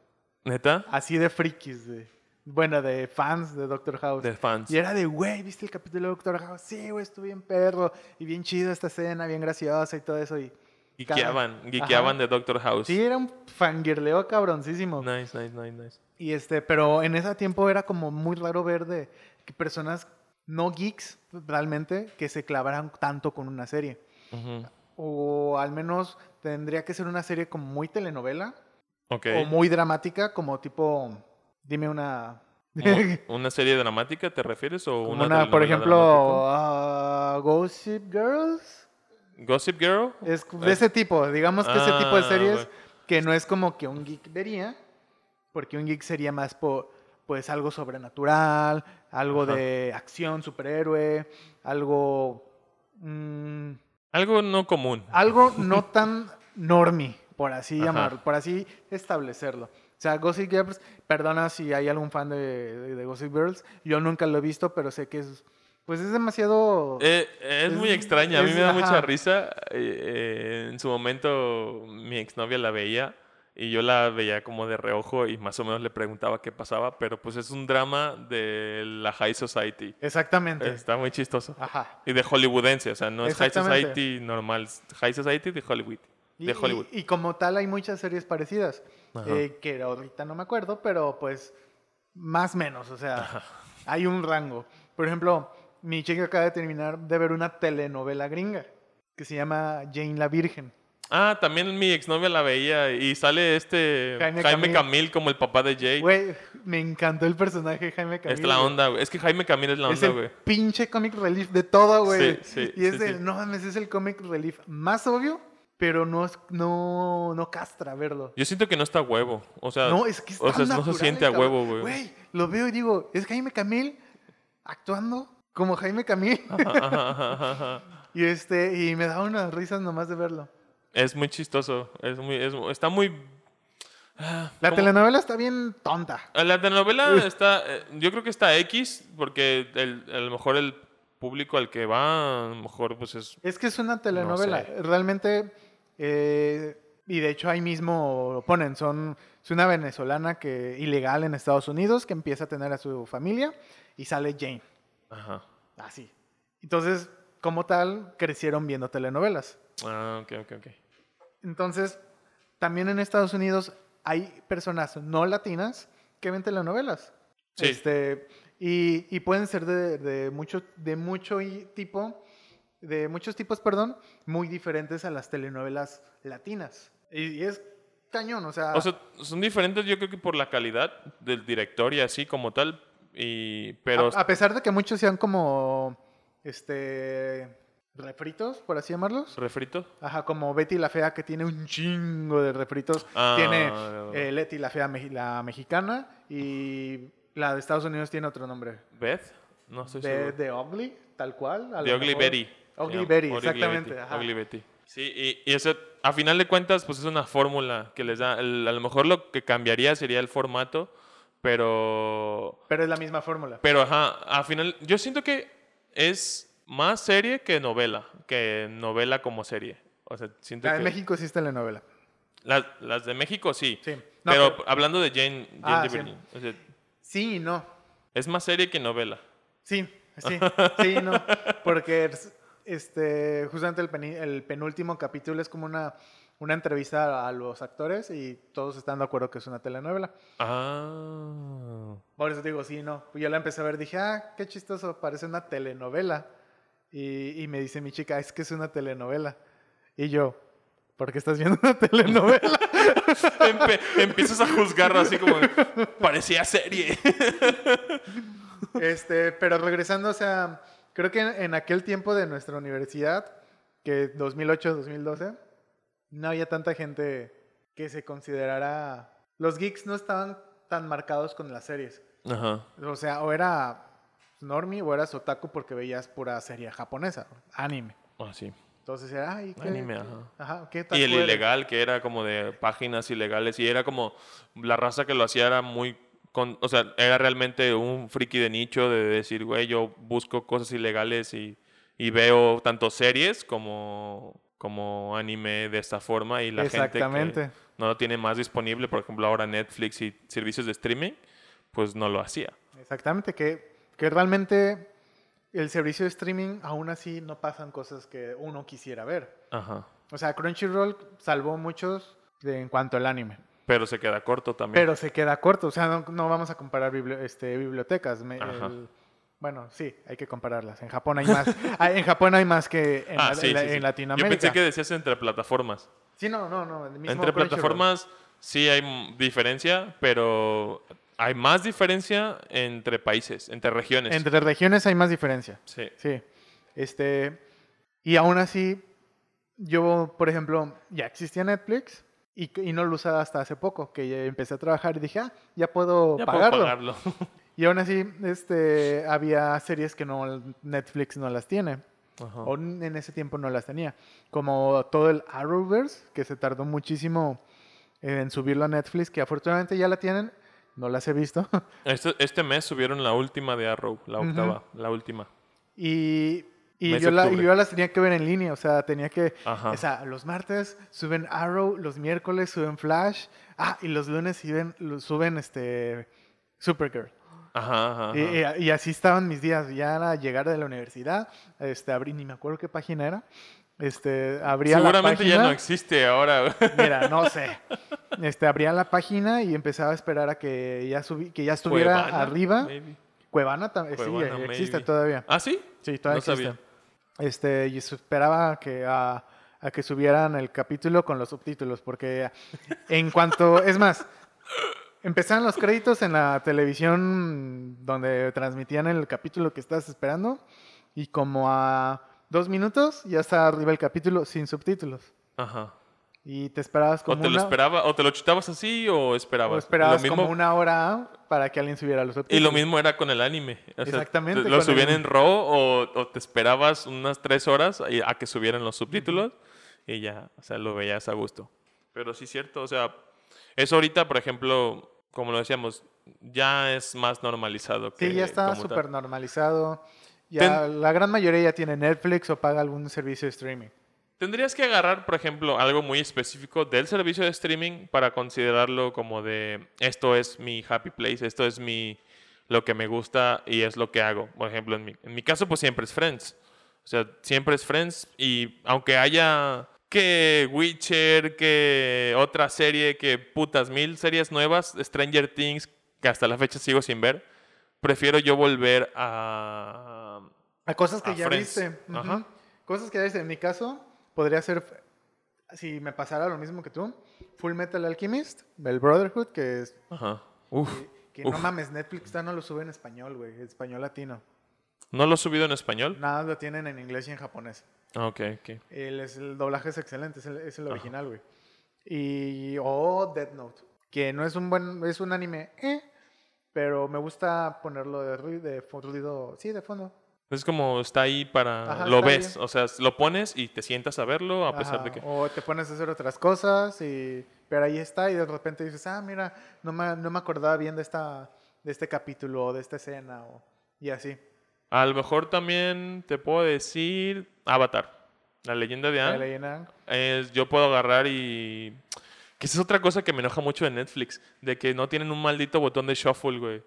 ¿Neta? Así de frikis, güey. Bueno, de fans de Doctor House. De fans. Y era de, güey, ¿viste el capítulo de Doctor House? Sí, güey, estuvo bien perro y bien chido esta escena, bien graciosa y todo eso. Y, Geekeaban, geekeaban de Doctor House. Sí, era un fangirleo cabroncísimo. Nice, nice, nice, nice. Y este, pero en ese tiempo era como muy raro ver de que personas no geeks realmente que se clavaran tanto con una serie. O al menos tendría que ser una serie como muy telenovela Ok. o muy dramática, como tipo, dime una... ¿Una serie dramática te refieres o una, una, por ejemplo, ah, Gossip Girls. Gossip Girl? Es de ese tipo, digamos que ese tipo de Ah, series que no es como que un geek vería, porque un geek sería más por, pues algo sobrenatural, algo Ajá. de acción, superhéroe, algo mm, Algo no común. algo no tan normie, por así Ajá. llamarlo, por así establecerlo. O sea, Gossip Girls, perdona si hay algún fan de, de- de Gossip Girls, yo nunca lo he visto, pero sé que es, pues es demasiado... Eh, es, Es- muy extraña, a mí es- me da ajá. mucha risa. eh, eh, en su momento mi exnovia la veía y yo la veía como de reojo y más o menos le preguntaba qué pasaba, pero pues es un drama de la High Society. Exactamente. Está muy chistoso. Ajá. Y de hollywoodense, o sea, no es High. Society normal, es High Society de Hollywood. Y, De Hollywood. y- y como tal hay muchas series parecidas, Ajá. eh, que ahorita no me acuerdo, pero pues más o menos, o sea, hay un rango. Por ejemplo, mi chica acaba de terminar de ver una telenovela gringa que se llama Jane la Virgen. Ah, también mi exnovia la veía y sale este Jaime Jaime, Camil. Camil. como el papá de Jay. Güey, me encantó el personaje de Jaime Camil. es la onda, güey. Es que Jaime Camil es la Es onda, el güey. pinche comic relief de todo, güey. Sí, sí, y es sí, sí. no mames, es el comic relief más obvio, pero no, es- no, no castra verlo. Yo siento que no está a huevo. O sea, No, es que está o sea, no se siente el a huevo, güey. Güey, lo veo y digo, ¿es Jaime Camil actuando como Jaime Camil? Ajá, ajá, ajá, ajá. y este, y me da unas risas nomás de verlo. Es muy chistoso. Es muy, es- está muy. Ah, La ¿cómo? telenovela está bien tonta. Ah, La telenovela está, eh, yo creo que está X, porque el- a lo mejor el público al que va, a lo mejor pues es... Es que es una telenovela. sé. Realmente, eh, y de hecho ahí mismo lo ponen, son, es una venezolana que ilegal en Estados Unidos que empieza a tener a su familia y sale Jane. Ajá. Así. Entonces, como tal, crecieron viendo telenovelas. Ah, ok, ok, ok. Entonces, también en Estados Unidos hay personas no latinas que ven telenovelas. Sí. Este, y, y pueden ser de, de mucho, de mucho tipo, de muchos tipos, perdón, muy diferentes a las telenovelas latinas. Y, y es cañón, o sea, O sea, son diferentes yo creo que por la calidad del director y así como tal, y, pero... a, a pesar de que muchos sean como, este, refritos, por así llamarlos. ¿Refrito? Ajá, como Betty la Fea, que tiene un chingo de refritos. Ah, tiene eh, Letty la Fea, la mexicana, y la de Estados Unidos tiene otro nombre. ¿Beth? No estoy De, seguro. de Ugly, tal cual. De Ugly. Betty. Ugly Betty, exactamente. Betty, ajá. Ugly Betty. Sí, y, y eso, a final de cuentas, pues es una fórmula que les da. el- a lo mejor lo que cambiaría sería el formato, pero. Pero es la misma fórmula. Pero, ajá, a final. Yo siento que es más serie que novela, que novela como serie. O sea, siento La de que. México sí es telenovela. Las, las de México sí. Sí. No, pero, pero- hablando de Jane, Jane Ah, the sí. Virgin, o sea, Sí y no. es más serie que novela. Sí, sí, sí, no. Porque es- este, justamente el, penúltimo capítulo es como una, una entrevista a los actores y todos están de acuerdo que es una telenovela. Ah. Por eso digo, sí, no. Yo la empecé a ver, dije, ah, qué chistoso, parece una telenovela. Y, y me dice mi chica, es que es una telenovela. Y yo, ¿por qué estás viendo una telenovela? Empe- empiezas a juzgarlo así como de, parecía serie. este, pero regresando, o sea, creo que en, en aquel tiempo de nuestra universidad, que 2008, 2012, no había tanta gente que se considerara... Los geeks no estaban tan marcados con las series. Ajá. O sea, o era normie o eras otaku porque veías pura serie japonesa, anime. Ah, sí. Entonces era, ay, ¿qué, Anime, qué- ajá. ajá, ¿qué Y el eres? ilegal, que era como de páginas ilegales. Y era como. La raza que lo hacía era muy. con- o sea, era realmente un friki de nicho de decir, güey, yo busco cosas ilegales y, y veo tanto series como, como anime de esta forma. Y la gente Exactamente. que no lo tiene más disponible, por ejemplo, ahora Netflix y servicios de streaming, pues no lo hacía. Exactamente, que, que realmente el servicio de streaming aún así no pasan cosas que uno quisiera ver. Ajá. O sea, Crunchyroll salvó muchos de- en cuanto al anime. Pero se queda corto también. Pero se queda corto, o sea, no, no vamos a comparar bibli- este, bibliotecas. me- el- bueno, sí, hay que compararlas. En Japón hay más, hay- en Japón hay más que en, ah, la- sí, en la- sí, sí. en Latinoamérica. Yo pensé que decías entre plataformas. Sí, no, no, no. el mismo Entre plataformas sí hay diferencia, pero hay más diferencia entre países, entre regiones. Entre regiones hay más diferencia. Sí. Sí. Este, y aún así, yo, por ejemplo, ya existía Netflix y, y no lo usaba hasta hace poco, que ya empecé a trabajar y dije, ah, ya puedo Ya puedo pagarlo. pagarlo. Y aún así, este, había series que no Netflix no las tiene. Ajá. O en ese tiempo no las tenía. Como todo el Arrowverse, que se tardó muchísimo en subirlo a Netflix, que afortunadamente ya la tienen. No las he visto. Este, este mes subieron la última de Arrow, la octava, la última. Y, y yo, la- yo las tenía que ver en línea, o sea, tenía que... Ajá. O sea, los martes suben Arrow, los miércoles suben Flash, ah, y los lunes suben, este, Supergirl. Ajá, ajá. y- y así estaban mis días, ya al llegar de la universidad, este, abrí, ni me acuerdo qué página era, este, abría la Seguramente página... ya no existe ahora. Mira, no sé. Este, abría la página y empezaba a esperar a que ya, subí, que ya estuviera Cuevana, arriba. maybe. Cuevana también, sí, Cuevana, existe maybe. todavía. ¿Ah, sí? Sí, todavía No existe. sabía. Este, y esperaba que a, a que subieran el capítulo con los subtítulos, porque en cuanto, es más, empezaron los créditos en la televisión donde transmitían el capítulo que estás esperando, y como a dos minutos ya está arriba el capítulo sin subtítulos. Ajá. Y te esperabas O como te lo una, esperaba, o te lo chutabas así, o esperabas. o esperabas Lo mismo- como una hora para que alguien subiera los Y subtítulos. lo mismo era con el anime. O sea, Exactamente, te- Lo subían el- en RAW o, o te esperabas unas tres horas a que subieran los subtítulos y ya, o sea, lo veías a gusto. Pero sí es cierto, o sea, Eso ahorita, por ejemplo, como lo decíamos, ya es más normalizado. Que Sí, ya está súper normalizado. Ya Ten- la gran mayoría ya tiene Netflix o paga algún servicio de streaming. Tendrías que agarrar, por ejemplo, algo muy específico del servicio de streaming para considerarlo como de esto es mi happy place, esto es mi lo que me gusta y es lo que hago. Por ejemplo, en mi, en mi caso, pues siempre es Friends. O sea, siempre es Friends y aunque haya que Witcher, que otra serie, que putas mil series nuevas, Stranger Things, que hasta la fecha sigo sin ver, prefiero yo volver a... A cosas que A ya Friends. viste. Ajá. Cosas que ya viste. En mi caso, podría ser, si me pasara lo mismo que tú, Full Metal Alchemist, el Brotherhood, que es... Ajá. Uf. Que no Uf. mames, Netflix ya no lo sube en español, güey. Español latino. ¿No lo he subido en español? Nada lo tienen en inglés y en japonés. Ah, Ok, ok. El, doblaje es excelente, es el, es el original, güey. Y. O Death Note. Que no es un buen. Es un anime, eh, pero me gusta ponerlo de ruido, de ruido. Sí, de fondo. Es como está ahí para... Ajá, lo ves, bien. o sea, lo pones y te sientas a verlo a pesar de que... O te pones a hacer otras cosas, y, pero ahí está, y de repente dices, ah, mira, no me, no me acordaba bien de, esta, de este capítulo, o de esta escena, o, y así. A lo mejor también te puedo decir Avatar, la leyenda de La Aang. leyenda de Aang. es, yo puedo agarrar y... Que esa es otra cosa que me enoja mucho de Netflix, de que no tienen un maldito botón de shuffle, güey.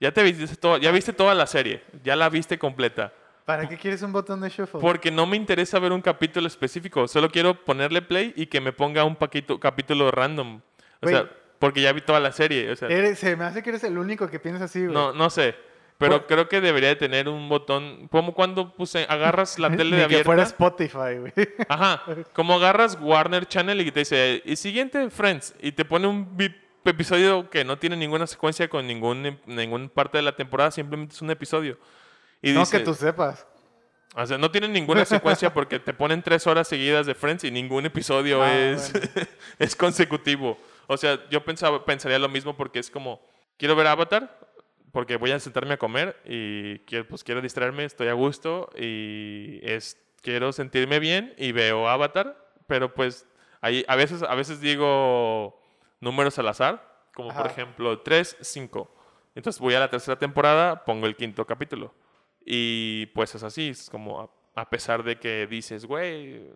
Ya te viste, todo, ya viste toda la serie, ya la viste completa. ¿Para qué quieres un botón de shuffle? Porque no me interesa ver un capítulo específico, solo quiero ponerle play y que me ponga un paquito, capítulo random. O sea, porque ya vi toda la serie, o sea... Eres- se me hace que eres el único que piensa así, güey. No, no sé. Pero Por- creo que debería de tener un botón. Como cuando puse, agarras la tele de que abierta. fuera Spotify, güey. Ajá. Como agarras Warner Channel y te dice, y siguiente Friends. Y te pone un episodio que no tiene ninguna secuencia con ningún, ningún parte de la temporada, simplemente es un episodio. Y no dice, que tú sepas. o sea, no tiene ninguna secuencia porque te ponen tres horas seguidas de Friends y ningún episodio Ah, es, es consecutivo. O sea, yo pensaba, pensaría lo mismo porque es como, quiero ver Avatar porque voy a sentarme a comer y quiero, pues quiero distraerme, estoy a gusto y es, quiero sentirme bien y veo Avatar, pero pues ahí, a, veces, a veces digo números al azar, como por Ajá. ejemplo 3, 5. Entonces voy a la tercera temporada, pongo el quinto capítulo. Y pues es así, es como a, a pesar de que dices, güey,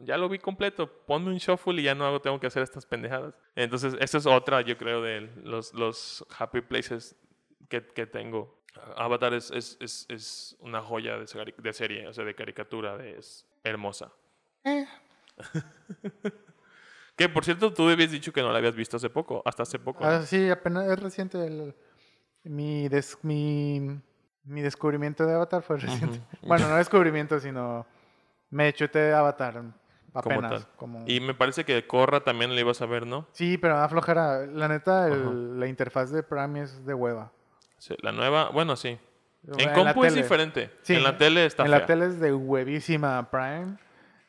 ya lo vi completo, ponme un shuffle y ya no hago, tengo que hacer estas pendejadas. Entonces, esa es otra, yo creo, de los, los happy places que, que tengo. Avatar es, es, es, es una joya de, de serie, o sea, de caricatura, de- es hermosa. Eh, Que por cierto, tú habías dicho que no la habías visto hace poco, hasta hace poco. ¿no? ah, sí, apenas es reciente. el- mi, des- mi, mi descubrimiento de Avatar fue reciente. Bueno, no descubrimiento, sino me chuté Avatar apenas. tal. como- Y me parece que Corra también la ibas a ver, ¿no? Sí, pero me da flojera. La neta, el- la interfaz de Prime es de hueva. Sí, la nueva, bueno, sí. En la compu es tele. diferente. Sí, en la tele está En fea. la tele es de huevísima Prime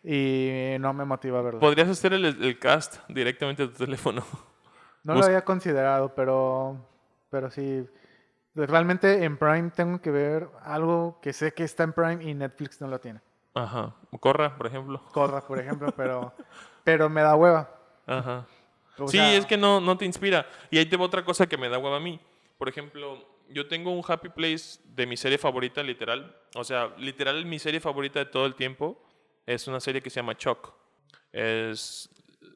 y no me motiva a verlo. Podrías hacer el, el cast directamente de tu teléfono. No Bus- lo había considerado, pero, pero sí. Realmente en Prime tengo que ver algo que sé que está en Prime y Netflix no lo tiene. Ajá. Corra, por ejemplo. Corra, por ejemplo, pero, pero me da hueva. Ajá. O sí, es que no, no te inspira. Y ahí te va otra cosa que me da hueva a mí. Por ejemplo, yo tengo un happy place de mi serie favorita, literal. O sea, literal, mi serie favorita de todo el tiempo es una serie que se llama Chuck. Es,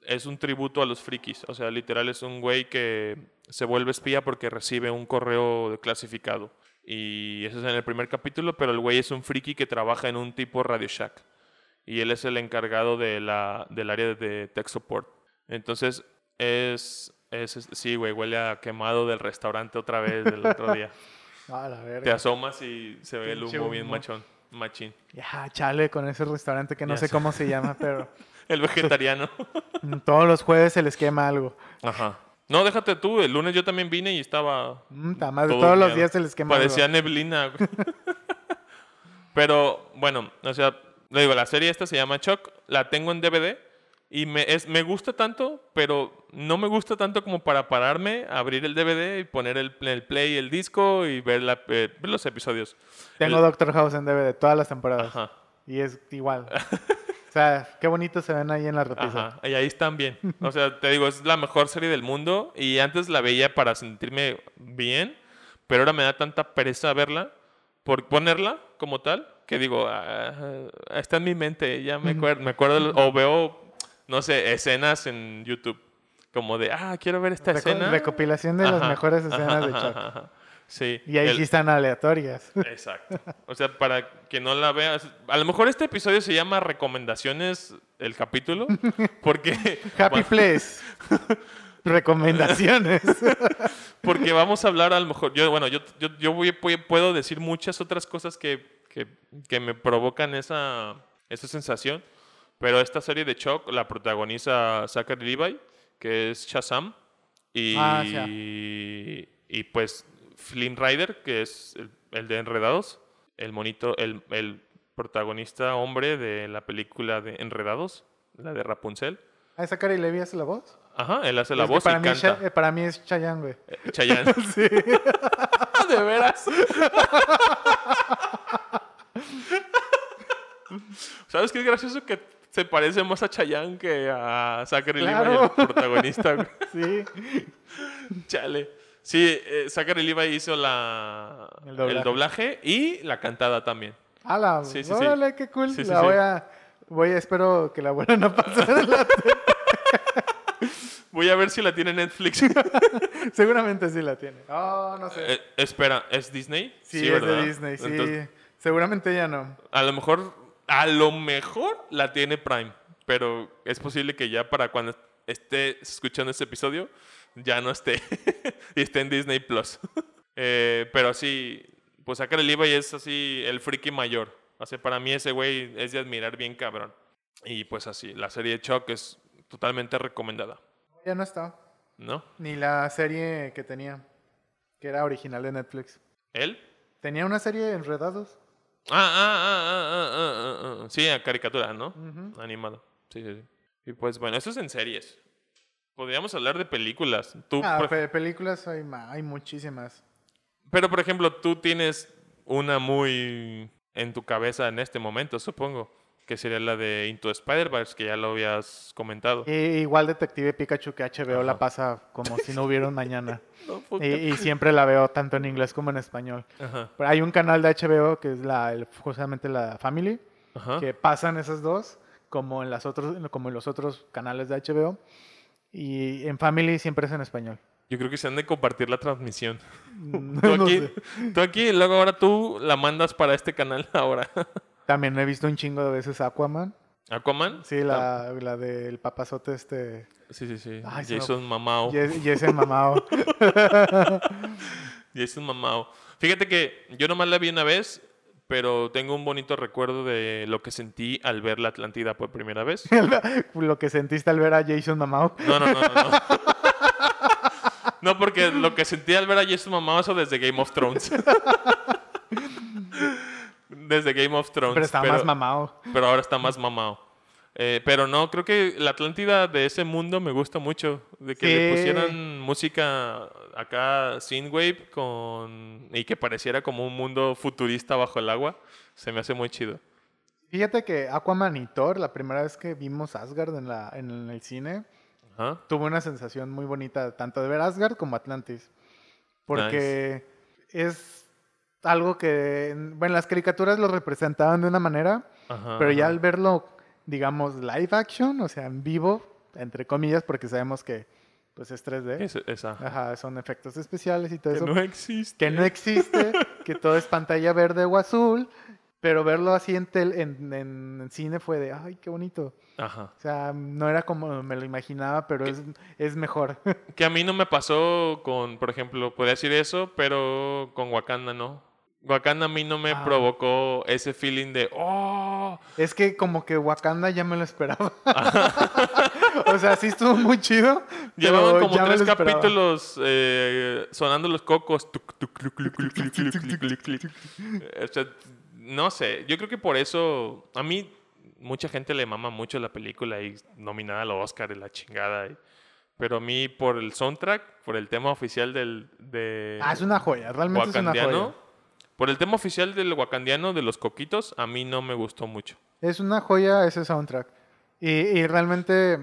es un tributo a los frikis. O sea, literal, es un güey que se vuelve espía porque recibe un correo clasificado. Y eso es en el primer capítulo, pero el güey es un friki que trabaja en un tipo Radio Shack. Y él es el encargado de la, del área de tech support. Entonces, es, es, sí, güey, huele a quemado del restaurante otra vez del otro día. La Te verga. asomas y se ve el Pinche humo bien humo. machón, machín. Ya, chale con ese restaurante que no Ya sé cómo se llama, pero El vegetariano. todos los jueves se les quema algo. Ajá. No, déjate tú, el lunes yo también vine y estaba... Mm, madre, todo todos los días se les quema Parecía algo. neblina. güey. Pero, bueno, o sea, le digo, la serie esta se llama Chuck, la tengo en DVD y me, es, me gusta tanto, pero no me gusta tanto como para pararme, abrir el DVD y poner el, el play, el disco y ver, la, eh, ver los episodios. Tengo el- Doctor House en DVD todas las temporadas. Ajá. Y es igual. sea, qué bonito se ven ahí en la repisa. Ajá, y ahí están bien. O sea, te digo, es la mejor serie del mundo y antes la veía para sentirme bien, pero ahora me da tanta pereza verla, por ponerla como tal, que digo, ah, está en mi mente, ya me, acuerdo, me acuerdo, o veo, no sé, escenas en YouTube, como de, ah, quiero ver esta Reco- escena. recopilación de las mejores escenas ajá, de Chuck. ajá. Sí. Y ahí el- sí están aleatorias. Exacto. O sea, para que no la veas. A lo mejor este episodio se llama Recomendaciones, el capítulo, porque, Happy Place. Recomendaciones. porque vamos a hablar a lo mejor. Yo, bueno, yo, yo, yo voy- puedo decir muchas otras cosas que, que, que me provocan esa, esa sensación. Pero esta serie de Chuck la protagoniza Zachary Levi, que es Shazam. Y, Ah, ya. y pues Flynn Rider, que es el, el de Enredados, el monito, el, el protagonista hombre de la película de Enredados, la de Rapunzel. ¿A Zachary Levi hace la voz? Ajá, él hace la Es voz para y mí, es canta. Cha- eh, para mí es Chayanne, güey. Eh, Chayanne. de veras. ¿Sabes qué es gracioso? Que se parece más a Chayanne que a Zachary Levi, Claro. el protagonista. Sí. Chale. Sí, eh, Zachary Levi hizo la, El el, doblaje. y la cantada también. Ala, Sí, sí, sí. órale, qué cool. Sí, la sí. voy a... Voy a... Espero que la vuelvan a pasar la. Voy a ver si la tiene Netflix. Seguramente sí la tiene. Oh, no sé. Eh, espera, ¿es Disney? sí, es ¿verdad? de Disney, sí. Entonces, Seguramente ya no. A lo mejor, a lo mejor la tiene Prime, pero es posible que ya para cuando esté escuchando este episodio ya no esté y esté en Disney Plus. Eh, pero sí, pues Zachary Levi es así el friki mayor. O sea, para mí ese güey es de admirar bien cabrón. Y pues así, la serie de Chuck es totalmente recomendada, Ya no está. ¿no? Ni la serie que tenía, que era original de Netflix. ¿Él? Tenía una serie Enredados. Ah, ah, ah, ah, ah, ah, ah, ah. Sí, a caricatura, ¿no? Animado. Sí, sí, sí. Y pues bueno, eso es en series. Podríamos hablar de películas. Tú, Ah, pe- películas hay, hay muchísimas. pero por ejemplo, tú tienes una muy en tu cabeza en este momento, supongo, que sería la de Into Spider-Verse, que ya lo habías comentado. Y igual Detective Pikachu que HBO la Ajá. pasa como si no hubiera un mañana. No, puta. y, y siempre la veo tanto en inglés como en español. Ajá, Pero hay un canal de HBO que es la, el- justamente la Family, ajá. que pasan esas dos como en, las otros, como en los otros canales de HBO. Y en Family siempre es en español. Yo creo que se han de compartir la transmisión. No Tú aquí, sé. tú aquí, luego ahora tú la mandas para este canal ahora. También he visto un chingo de veces Aquaman. ¿Aquaman? Sí, la, la del papazote este. Sí, sí, sí. Ay, Jason Mamao. Yes- Jason Mamao. Jason Mamao. Fíjate que yo nomás la vi una vez, pero tengo un bonito recuerdo de lo que sentí al ver la Atlántida por primera vez. Lo que sentiste al ver a Jason Mamao. No, no, no, no. No, No, porque lo que sentí al ver a Jason Mamao eso desde Game of Thrones. desde Game of Thrones. Pero está más mamado. pero ahora está más mamado. Eh, pero no, creo que la Atlántida de ese mundo me gusta mucho. De que le Sí. pusieran música acá, synthwave, con... y que pareciera como un mundo futurista bajo el agua. Se me hace muy chido. Fíjate que Aquaman y Thor, la primera vez que vimos Asgard en, la, en el cine, Ajá. tuve una sensación muy bonita, tanto de ver Asgard como Atlantis. Porque es algo que, bueno, las caricaturas lo representaban de una manera, Ajá, pero ya ajá. al verlo, digamos, live action, o sea, en vivo, entre comillas, porque sabemos que pues es 3D. Es- esa. Ajá, son efectos especiales y todo Que eso. no existe. que no existe, que todo es pantalla verde o azul, pero verlo así en, tel- en, en cine fue de, ay, qué bonito. Ajá. O sea, no era como me lo imaginaba, pero es, es mejor. Que a mí no me pasó con, por ejemplo, podría decir eso, pero con Wakanda no. Wakanda a mí no me ah. provocó ese feeling de ¡Oh! Es que como que Wakanda ya me lo esperaba. o sea, sí estuvo muy chido. Llevaban como tres capítulos eh, sonando los cocos. no sé. Yo creo que por eso. A mí, mucha gente le mama mucho la película y nominada al Oscar y la chingada. Pero a mí, por el soundtrack, por el tema oficial del. De ah, es una joya, realmente es una joya. Por el tema oficial del wakandiano de los coquitos, a mí no me gustó mucho. Es una joya ese soundtrack. Y, y realmente,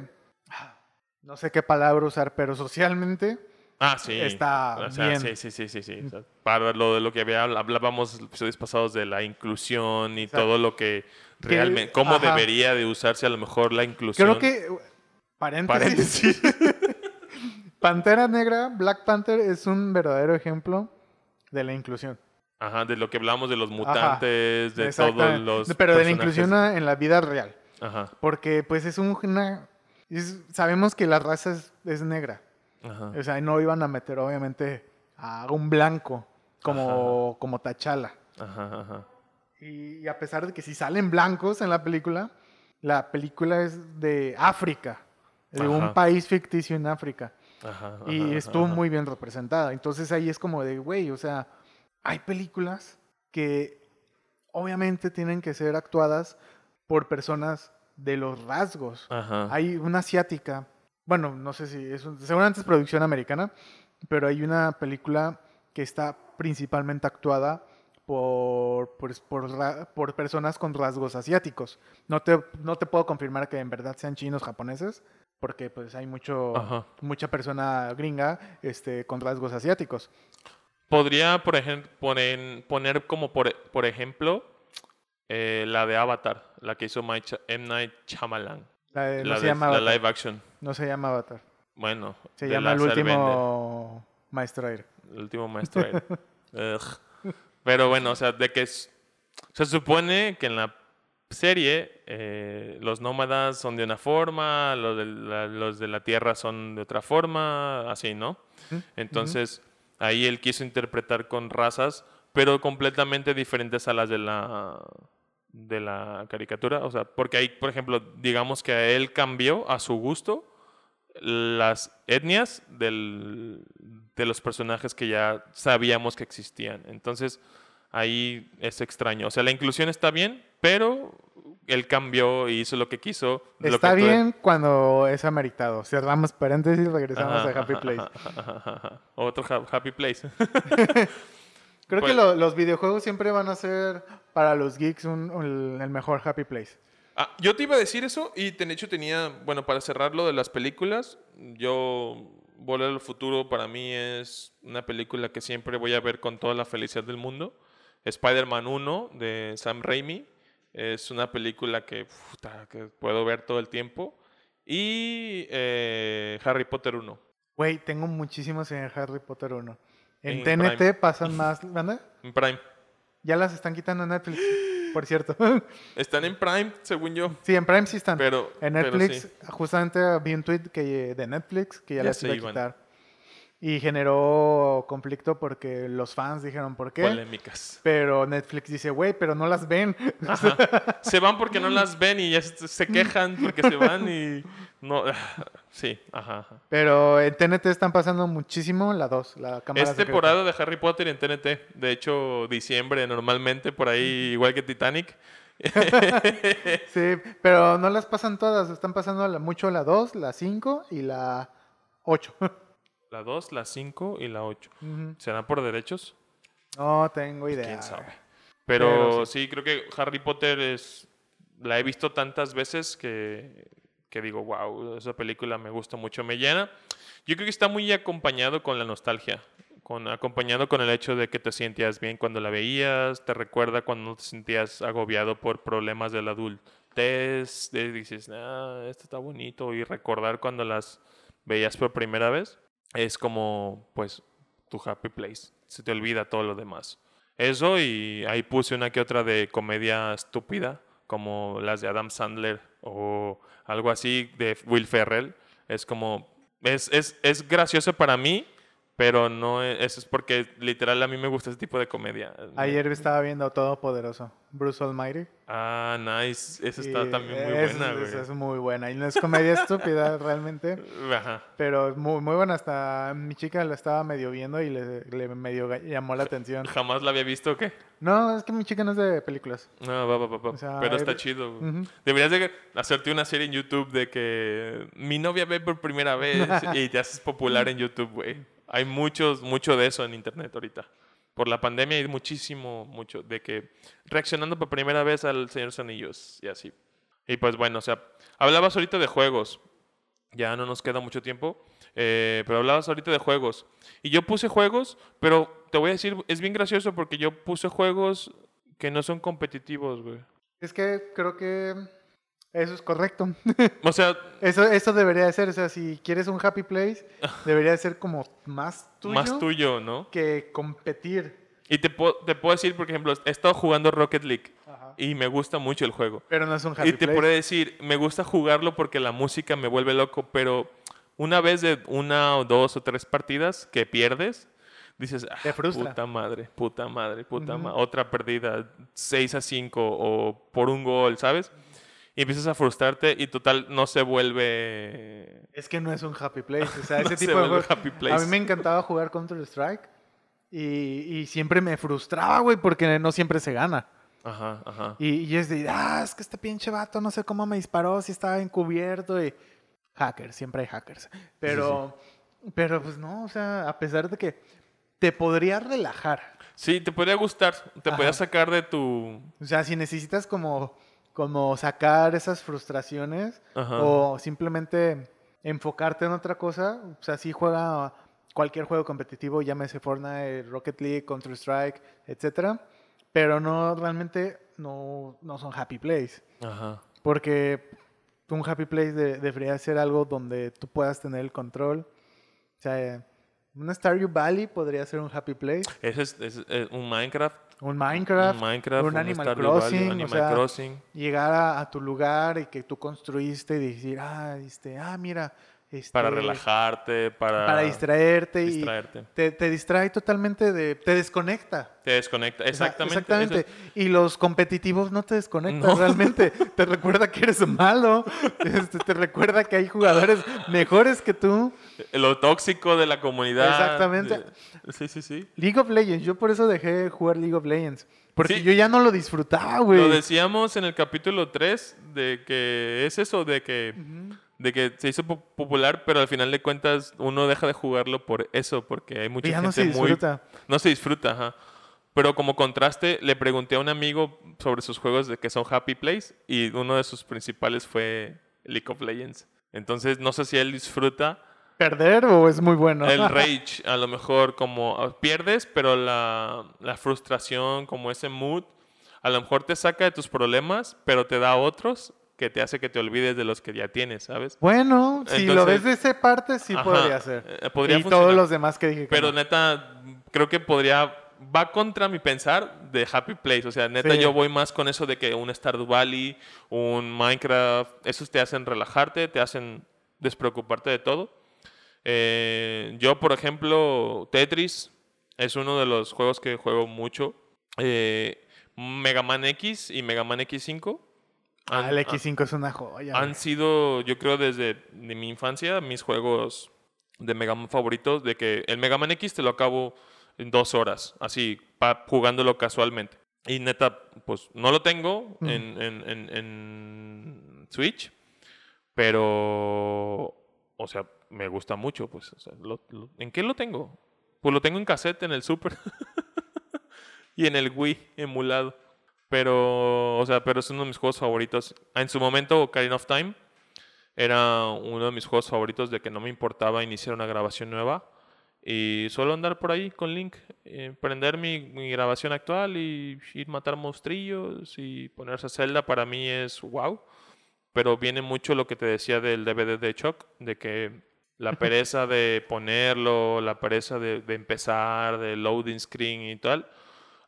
no sé qué palabra usar, pero socialmente Ah, sí. Está O sea, bien. Sí, sí, sí, sí, sí. O sea, para lo de lo que había, hablábamos episodios pasados de la inclusión y Exacto. todo lo que realmente, cómo ajá. debería de usarse a lo mejor la inclusión. creo que, paréntesis, Paréntesis. Pantera Negra, Black Panther es un verdadero ejemplo de la inclusión. Ajá, de lo que hablamos de los mutantes, de todos los Pero de la inclusión en la vida real. Ajá, Porque pues es un- una... es- sabemos que la raza es, es negra. ajá. O sea, no iban a meter obviamente a un blanco como, como T'Challa. Ajá, ajá. Y, y a pesar de que si salen blancos en la película, la película es de África, de un país ficticio en África. Ajá, Y estuvo muy bien representada. Entonces ahí es como de, güey, o sea, hay películas que obviamente tienen que ser actuadas por personas de los rasgos. Ajá. Hay una asiática, bueno, no sé si es, un- seguramente es producción americana, pero hay una película que está principalmente actuada por, por, por personas con rasgos asiáticos. No te, no te puedo confirmar que en verdad sean chinos japoneses, porque pues hay mucho, Ajá. mucha persona gringa este, con rasgos asiáticos. Podría, por ejemplo, poner, poner como por, por ejemplo eh, la de Avatar, la que hizo M. Night Shyamalan. La, de- no, la, se de- llama la Avatar, live action. no se llama Avatar. Bueno, Se llama el último maestro aire. el último maestro. aire. Pero bueno, o sea, de que es- se supone que en la serie eh, los nómadas son de una forma, los de, la, los de la tierra son de otra forma, así, ¿no? Entonces, ahí él quiso interpretar con razas, pero completamente diferentes a las de la de la caricatura, o sea, porque ahí, por ejemplo, digamos que él cambió a su gusto las etnias del- de los personajes que ya sabíamos que existían. Entonces, ahí es extraño. O sea, la inclusión está bien, pero él cambió y hizo lo que quiso. lo Está tú- bien cuando es ameritado. Cerramos paréntesis, regresamos Ajá, a Happy Place. ajá, ajá, ajá. Otro ha- Happy Place. Creo Pues- que lo- los videojuegos siempre van a ser para los geeks un- un- el mejor Happy Place. Ah, yo te iba a decir eso y de hecho tenía, bueno, para cerrar lo de las películas, yo Volver al futuro para mí es una película que siempre voy a ver con toda la felicidad del mundo. Spider-Man 1 de Sam Raimi es una película que, puta, que puedo ver todo el tiempo. Y eh, Harry Potter 1. Güey, tengo muchísimos en Harry Potter 1. En, En TNT Prime. pasan más. ¿Manda? En Prime. Ya las están quitando en Netflix, por cierto. Están en Prime, según yo. sí, en Prime sí están. Pero, en pero Netflix, sí. justamente vi un tweet que, de Netflix que ya, Ya las iba a quitar. Y generó conflicto porque los fans dijeron por qué. Polémicas. Pero Netflix dice, güey, pero no las ven. Ajá. Se van porque no las ven y ya se quejan porque se van y no. Sí, ajá. ajá. Pero en TNT están pasando muchísimo la 2, la cámara Es secreta. temporada de Harry Potter en TNT. De hecho, diciembre normalmente, por ahí, igual que Titanic. Sí, pero no las pasan todas, están pasando mucho la 2, la 5 y la 8. La 2, la 5 y la 8. Ujú. ¿Será por derechos? no tengo idea. ¿Quién sabe? Pero Pero sí, creo que Harry Potter es... La he visto tantas veces que, que digo, wow, esa película me gusta mucho, me llena. Yo creo que está muy acompañado con la nostalgia, con, acompañado con el hecho de que te sentías bien cuando la veías, te recuerda cuando no te sentías agobiado por problemas de la adultez, de- dices, ah, esto está bonito, y recordar cuando las veías por primera vez, es como, pues, tu happy place, se te olvida todo lo demás. Eso y ahí puse una que otra de comedia estúpida, como las de Adam Sandler o algo así de Will Ferrell. Es como, es, es, es gracioso para mí, pero no es, eso es porque literal a mí me gusta ese tipo de comedia. Ayer estaba viendo Todopoderoso, Bruce Almighty. Ah, nice. Esa está y también muy es- buena, güey. Es muy buena. Y no es comedia estúpida realmente, Ajá. pero es muy, muy buena. Hasta mi chica la estaba medio viendo y le, le medio llamó la atención. ¿Jamás la había visto o qué? No, es que mi chica no es de películas. No, va, va, va, va. O sea, pero está chido. Deberías de hacerte una serie en YouTube de que mi novia ve por primera vez y te haces popular en YouTube, güey. Hay muchos, mucho de eso en internet ahorita. Por la pandemia hay muchísimo, mucho, de que reaccionando por primera vez al Señor de los Anillos y así. Y pues bueno, o sea, hablabas ahorita de juegos. Ya no nos queda mucho tiempo. eh, pero hablabas ahorita de juegos. Y yo puse juegos, pero te voy a decir, es bien gracioso porque yo puse juegos que no son competitivos, güey. Es que creo que eso es correcto. O sea, Eso, eso debería de ser, o sea, si quieres un happy place, debería de ser como más tuyo, más tuyo, ¿no? que competir. Y te, puedo- te puedo decir, por ejemplo, he estado jugando Rocket League Ajá. y me gusta mucho el juego. Pero no es un happy Y te place. puedo decir, me gusta jugarlo porque la música me vuelve loco, pero una vez de una o dos o tres partidas que pierdes, dices, ah, Te puta madre, puta madre, puta Ujú. madre, otra perdida, 6 a 5 o por un gol, ¿sabes? Y empiezas a frustrarte y total no se vuelve... Es que no es un happy place. O sea, No ese se tipo de juegos. happy place. A mí me encantaba jugar Counter Strike y, y siempre me frustraba, güey, porque no siempre se gana. Ajá, ajá. Y, y es de, ah, es que este pinche vato no sé cómo me disparó, si estaba encubierto y hackers, siempre hay hackers. Pero, pero pues no, o sea, a pesar de que te podría relajar. Sí, te podría gustar, te podría sacar de tu... O sea, si necesitas como, como sacar esas frustraciones Ajá. o simplemente enfocarte en otra cosa, o sea, sí juega cualquier juego competitivo, llámese Fortnite, Rocket League, Counter Strike, etcétera, pero no realmente no, no son happy plays, Ajá. porque un happy play de- debería ser algo donde tú puedas tener el control. O sea, un Stardew Valley podría ser un happy play, Ese es, es, eh, un Minecraft. Un Minecraft, un Minecraft, un Animal Stardew Valley, Crossing, o Animal sea, Crossing. llegar a, a tu lugar y que tú construiste y decir, ah, este, ah, mira, este, Para relajarte, para, para distraerte, distraerte. y te, te distrae totalmente de, te desconecta. Te desconecta. Exactamente. Exactamente. eso- Y los competitivos no te desconectan No. realmente. te recuerda que eres malo. este, te recuerda que hay jugadores mejores que tú. lo tóxico de la comunidad. Exactamente. sí, sí, sí. League of Legends. Yo por eso dejé de jugar League of Legends. Porque Sí. yo ya no lo disfrutaba, güey. Lo decíamos en el capítulo 3 de que es eso, de que, de que se hizo po- popular, pero al final de cuentas uno deja de jugarlo por eso, porque hay mucha ya gente no se muy disfruta. No se disfruta, ajá. Pero como contraste, le pregunté a un amigo sobre sus juegos de que son Happy Place y uno de sus principales fue League of Legends. Entonces, no sé si él disfruta ¿Perder o es muy bueno? el rage, a lo mejor como ah, pierdes, pero la, la frustración, como ese mood, a lo mejor te saca de tus problemas, pero te da otros que te hace que te olvides de los que ya tienes, ¿sabes? Bueno, si lo ves de esa parte, sí Ajá, podría ser. eh, podría y funcionar. todos los demás que dije que Pero no. neta, creo que podría. Va contra mi pensar de Happy Place. O sea, neta, Sí. yo voy más con eso de que un Stardew Valley, un Minecraft, esos te hacen relajarte, te hacen despreocuparte de todo. Eh, yo, por ejemplo, Tetris es uno de los juegos que juego mucho. Eh, Mega Man X y Mega Man X5. Ah, han- el X5 es una joya. han sido, yo creo, desde de mi infancia, mis juegos de Mega Man favoritos, de que el Mega Man X te lo acabo en dos horas, así, pa- jugándolo casualmente. Y neta, pues no lo tengo Mm. en, en- en- en Switch, pero, o sea, me gusta mucho, pues. o sea, lo- lo- ¿En qué lo tengo? Pues lo tengo en cassette en el Super y en el Wii emulado. Pero, o sea, pero es uno de mis juegos favoritos. En su momento, Ocarina of Time era uno de mis juegos favoritos de que no me importaba iniciar una grabación nueva y solo andar por ahí con Link, eh, prender mi, mi grabación actual y ir matar monstrillos y ponerse a Zelda para mí es wow. Pero viene mucho lo que te decía del DVD de Choc, de que la pereza de ponerlo, la pereza de, de empezar, de loading screen y tal,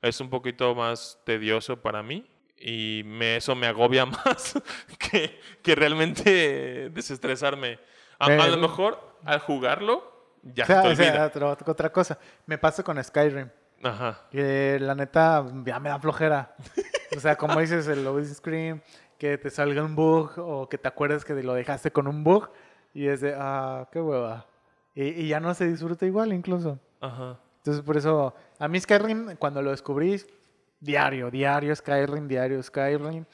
es un poquito más tedioso para mí y me, eso me agobia más que, que realmente desestresarme. A, a lo mejor al jugarlo ya o sea, te o sea, otra, otra cosa. Me pasa con Skyrim. Ajá. Que la neta ya me da flojera. O sea, como dices, el loading screen, que te salga un bug o que te acuerdes que lo dejaste con un bug y es de, ah, qué hueva. Y, y ya no se disfruta igual incluso. Ajá. Entonces, por eso, a mí Skyrim, cuando lo descubrí, diario, diario Skyrim, diario Skyrim.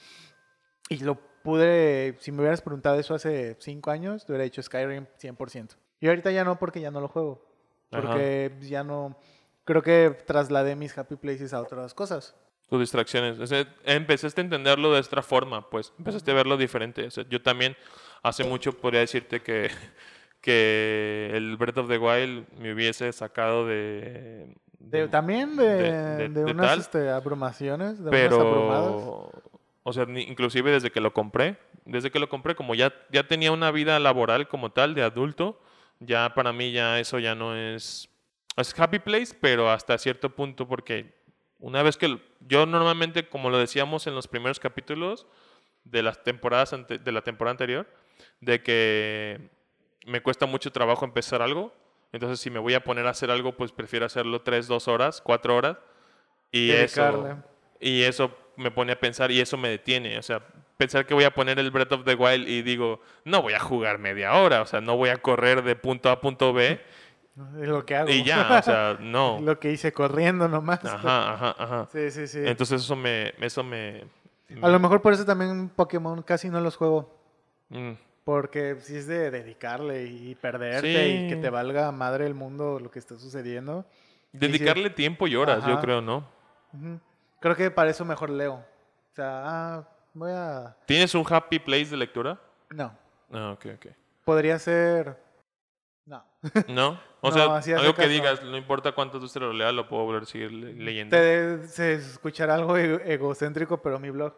Y lo pude, si me hubieras preguntado eso hace cinco años, te hubiera dicho Skyrim 100%. Y ahorita ya no, porque ya no lo juego. Ajá. Porque ya no, creo que trasladé mis happy places a otras cosas. tus distracciones. O sea, empezaste a entenderlo de otra forma, pues. Empezaste a verlo diferente. O sea, yo también hace mucho podría decirte que, que el Breath of the Wild me hubiese sacado de... De- de- también de, de- de, unas tal, este, abrumaciones, de unas abrumadas. pero... O sea, ni- inclusive desde que lo compré, desde que lo compré, como ya, ya tenía una vida laboral como tal, de adulto, ya para mí ya eso ya no es... Es happy place, pero hasta cierto punto, porque una vez que... Yo normalmente, como lo decíamos en los primeros capítulos de las temporadas ante- de la temporada anterior, de que me cuesta mucho trabajo empezar algo. Entonces, si me voy a poner a hacer algo, pues prefiero hacerlo tres, dos horas, cuatro horas. Y eso, y eso me pone a pensar y eso me detiene. O sea, pensar que voy a poner el Breath of the Wild y digo, no voy a jugar media hora. O sea, no voy a correr de punto A a punto B Es lo que hago. y ya. O sea, no. lo que hice corriendo nomás. Ajá, ajá, ajá. Sí, sí, sí. Entonces eso me... Eso me A lo mejor por eso también Pokémon casi no los juego. mm, Porque si es de dedicarle y perderte Sí. y que te valga madre el mundo lo que está sucediendo. dedicarle tiempo y horas, yo Ajá. creo, ¿no? Ujú. Creo que para eso mejor leo. O sea, ah, voy a... ¿Tienes un happy place de lectura? No. Ah, ok, ok. Podría ser... No. ¿No? O No, sea, algo que caso. digas, no importa cuántas veces lo lea, lo puedo volver a seguir le- leyendo. Te, se escuchará algo ego- egocéntrico, pero mi blog.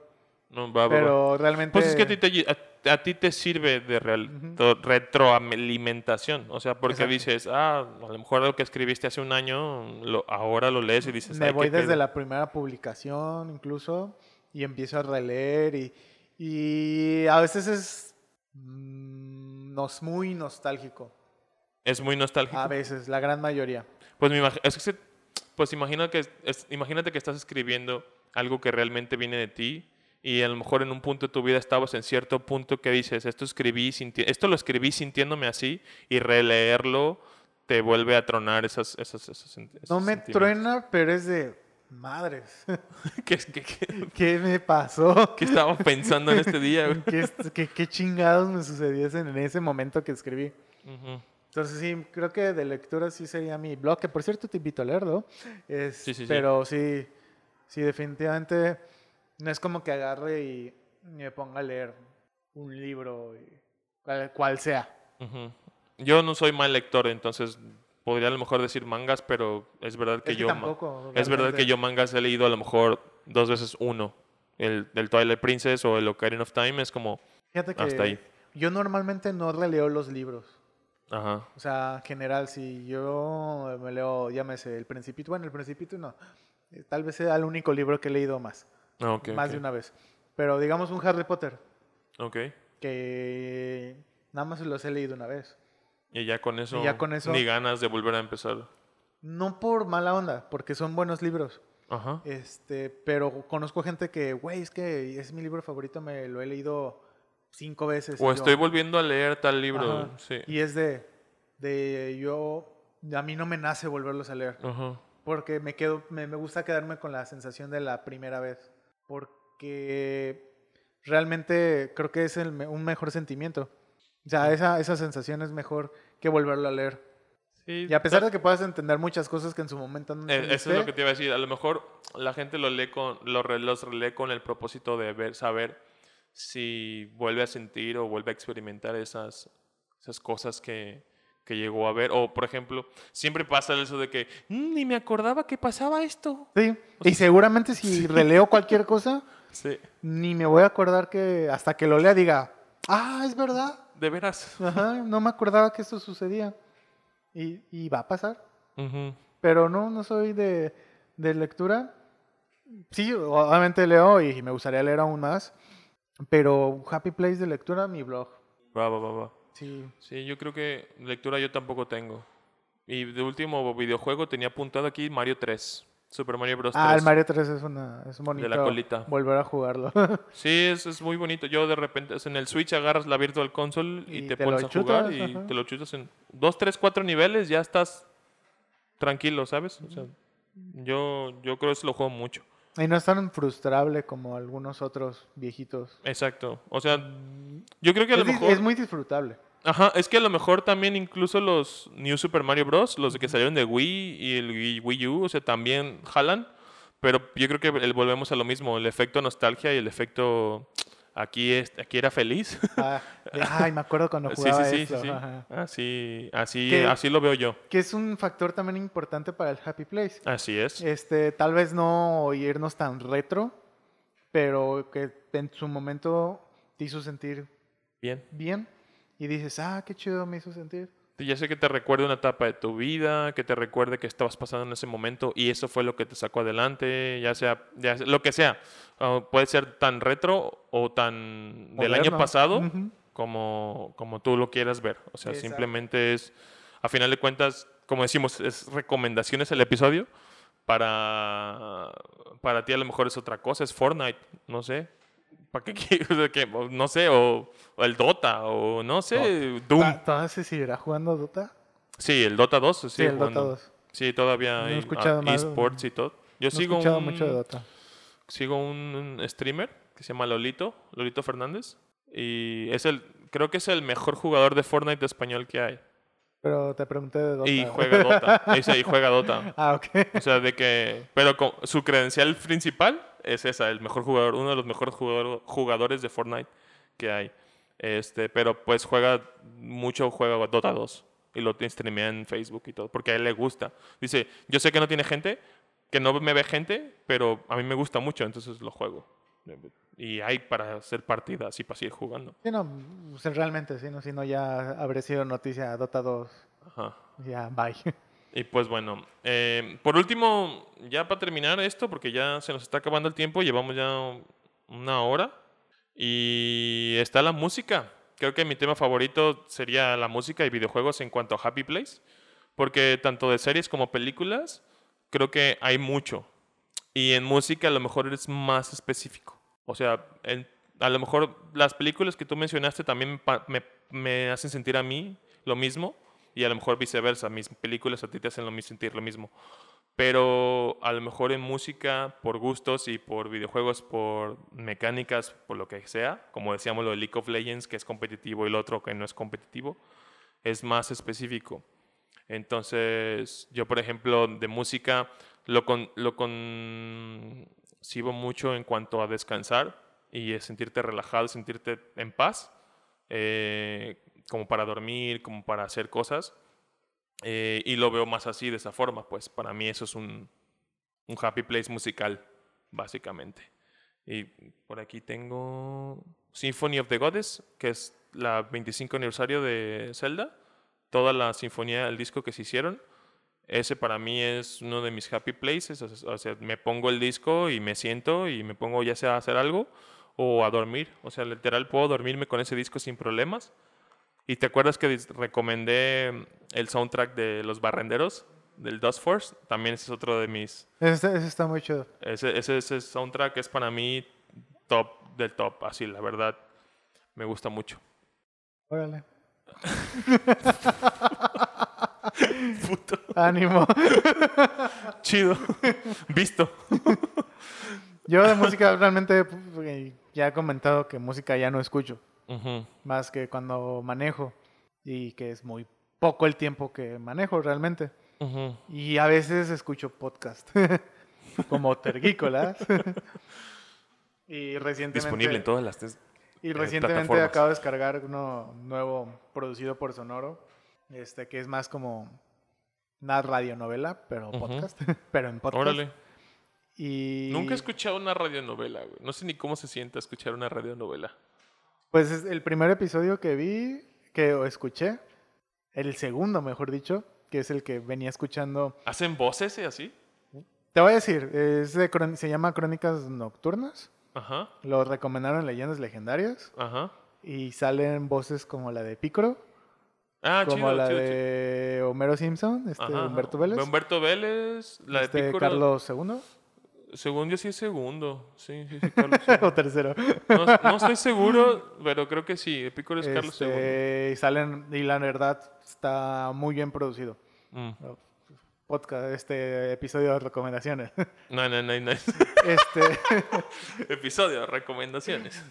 No, va, va, va. Pero realmente... Pues es que a ti te, a, a ti te sirve de real, retroalimentación. O sea, porque Exacto. dices, ah, a lo mejor algo que escribiste hace un año, lo- ahora lo lees y dices, me "Ay, voy desde pedo". la primera publicación incluso y empiezo a releer y, y a veces es mm, nos, muy nostálgico. Es muy nostálgico. A veces, la gran mayoría. Pues, me es que se- pues imagina que, es- imagínate que estás escribiendo algo que realmente viene de ti y a lo mejor en un punto de tu vida estabas en cierto punto que dices, esto, escribí esto lo escribí sintiéndome así y releerlo te vuelve a tronar esas, esas, esos, sen- esos No me truena, pero es de madres. ¿Qué, qué- qué- ¿Qué me pasó? qué estaba pensando en este día? ¿Qué, qué- qué chingados me sucediesen en ese momento que escribí? Ujú. Entonces sí, creo que de lectura sí sería mi blog, que por cierto te invito a leerlo. Es- Sí, sí, sí. pero sí, sí, definitivamente no es como que agarre y me ponga a leer un libro, y cual, cual sea. Yo no soy mal lector, entonces podría a lo mejor decir mangas, pero es verdad que Es que yo tampoco, es verdad que yo mangas he leído a lo mejor dos veces uno. El del Twilight Princess o el Ocarina of Time es como Fíjate que hasta ahí. yo normalmente no releo los libros. ajá. O sea, general, si yo me leo, llámese, El Principito, bueno, El Principito no. Eh, Tal vez sea el único libro que he leído más, Ah, más de una vez. Pero digamos un Harry Potter, Ok. que nada más los he leído una vez. Y ya con eso, ya con eso- ni ganas de volver a empezar. No por mala onda, porque son buenos libros. Ajá. Este, pero conozco gente que, güey, es que es mi libro favorito, me lo he leído cinco veces. O yo, estoy volviendo a leer tal libro. Sí. Y es de, de yo, a mí no me nace volverlos a leer. Ajá. Porque me quedo, me, me gusta quedarme con la sensación de la primera vez. Porque realmente creo que es el un mejor sentimiento. O sea, esa, esa sensación es mejor que volverlo a leer. Sí, Y a pesar de que puedas entender muchas cosas que en su momento no Eh, Eso es entendiste, lo que te iba a decir. A lo mejor la gente lo lee con, lo los relee con el propósito de ver, saber si vuelve a sentir o vuelve a experimentar esas, esas cosas que, que llegó a ver. O, por ejemplo, siempre pasa eso de que "Mm, ni me acordaba que pasaba esto. Sí, y seguramente si releo cualquier cosa, Sí, ni me voy a acordar que hasta que lo lea diga, ah, es verdad, de veras. Ajá, no me acordaba que esto sucedía. Y, y va a pasar. Ujú. Pero no, no soy de, de lectura. Sí, obviamente leo y me gustaría leer aún más. Pero Happy Place de lectura, mi blog. Va, va, va, va. Sí. Sí, yo creo que lectura yo tampoco tengo. Y de último videojuego tenía apuntado aquí Mario 3. Super Mario Bros. Ah, 3. el Mario 3 es, una, es bonito. la colita. Volver a jugarlo. Sí, es, es muy bonito. Yo de repente, en el Switch agarras la Virtual Console y, Y te, te pones a jugar y ajá. te lo chutas en 2, 3, 4 niveles, ya estás tranquilo, ¿sabes? O sea, yo, yo creo que eso lo juego mucho. Y no es tan frustrable como algunos otros viejitos. Exacto. O sea, yo creo que a lo Es, di- mejor... es muy disfrutable. Ajá, es que a lo mejor también incluso los New Super Mario Bros., los que salieron de Wii y el Wii- U, o sea, también jalan. Pero yo creo que volvemos a lo mismo, el efecto nostalgia y el efecto aquí, es, aquí era feliz. Ah, de, ay, me acuerdo cuando jugaba sí, sí, sí, sí. ajá. Así, así, así lo veo yo. Que es un factor también importante para el Happy Place. Así es. Este, tal vez no irnos tan retro, pero que en su momento te hizo sentir Bien. bien y dices, ah, qué chido me hizo sentir. Ya sé que te recuerde una etapa de tu vida, que te recuerde que estabas pasando en ese momento y eso fue lo que te sacó adelante, ya sea, ya sea- lo que sea. Ah, puede ser tan retro o tan del año Moderno. pasado Ujú. como, como tú lo quieras ver. O sea, Exacto. simplemente es, a final de cuentas, como decimos, es recomendaciones el episodio. Para, para ti a lo mejor es otra cosa, es Fortnite, no sé. ¿Para qué quieres? O sea, que- o No sé, o, o el Dota, o no sé, Doom. Ta- ¿Todavía se seguirá jugando Dota? Sí, el Dota 2. Sí, el Dota 2. Sí, todavía No he hay escuchado ah, más- esports y todo. Yo No he sigo, escuchado un, mucho de Dota. sigo un streamer que se llama Lolito, Lolito Fernández. Y es el, creo que es el mejor jugador de Fortnite español que hay. Pero te pregunté de Dota. Y juega Dota. Y juega Dota. ah, ok. O sea, de que. Pero con- su credencial principal es esa, el mejor jugador, uno de los mejores jugador- jugadores de Fortnite que hay. Este, pero pues juega mucho, juega Dota 2. Y lo streamea en Facebook y todo, porque a él le gusta. Dice, yo sé que no tiene gente, que no me ve gente, pero a mí me gusta mucho, entonces lo juego. Y hay para hacer partidas y para seguir jugando. Sí, no, sea, realmente, sí, no, si no ya habría sido noticia Dota 2. Ajá. Ya, bye. Y pues bueno, eh, por último, ya para terminar esto, porque ya se nos está acabando el tiempo, llevamos ya una hora y está la música. Creo que mi tema favorito sería la música y videojuegos en cuanto a Happy Place, porque tanto de series como películas, creo que hay mucho. Y en música a lo mejor es más específico. O sea, a lo mejor las películas que tú mencionaste también me hacen sentir a mí lo mismo y a lo mejor viceversa. Mis películas a ti te hacen lo sentir lo mismo. Pero a lo mejor en música, por gustos y por videojuegos, por mecánicas, por lo que sea, como decíamos lo de League of Legends, que es competitivo y el otro que no es competitivo, es más específico. Entonces, yo, por ejemplo, de música lo, con, lo concibo mucho en cuanto a descansar y sentirte relajado, sentirte en paz, eh, como para dormir, como para hacer cosas. Eh, y lo veo más así, de esa forma, pues para mí eso es un, un happy place musical, básicamente. Y por aquí tengo Symphony of the Goddess, que es la 25 aniversario de Zelda. Toda la sinfonía, el disco que se hicieron. Ese para mí es uno de mis happy places. O sea, me pongo el disco y me siento y me pongo ya sea a hacer algo o a dormir. O sea, literal puedo dormirme con ese disco sin problemas. ¿Y te acuerdas que recomendé el soundtrack de Los Barrenderos, del Dust Force? También ese es otro de mis... Ese, ese está muy chido. Ese, ese, ese soundtrack es para mí top del top, así, la verdad. Me gusta mucho. Órale. Puto. Ánimo. Chido. Visto. Yo de música realmente pues, ya he comentado que música ya no escucho. Más que cuando manejo. Y que es muy poco el tiempo que manejo realmente. Y a veces escucho podcast. como Tergícolas. y recientemente. Disponible en todas las... Y eh, recientemente acabo de descargar uno nuevo producido por Sonoro, este que es más como una radionovela, pero podcast, pero en podcast. Órale. Y Nunca he escuchado una radionovela, güey. No sé ni cómo se siente escuchar una radionovela. Pues es el primer episodio que vi, que escuché, el segundo, mejor dicho, que es el que venía escuchando. ¿Hacen voces y así? Te voy a decir, es de se llama Crónicas Nocturnas. Ajá, Lo recomendaron en Leyendas Legendarias ajá. y salen voces como la de Picro, Ah, como chido, la chido, chido. de Homero Simpson, este Ajá. Humberto Vélez. Humberto Vélez, la de este, Pícoro. Carlos II Según yo sí es segundo. Sí, sí, sí, Carlos II. o tercero. No, no estoy seguro, pero creo que sí. Epicuro es Carlos II. Este, y salen, y la verdad está muy bien producido. Mm. Podcast, este episodio de recomendaciones. No, no, no, no. este, Episodio, recomendaciones.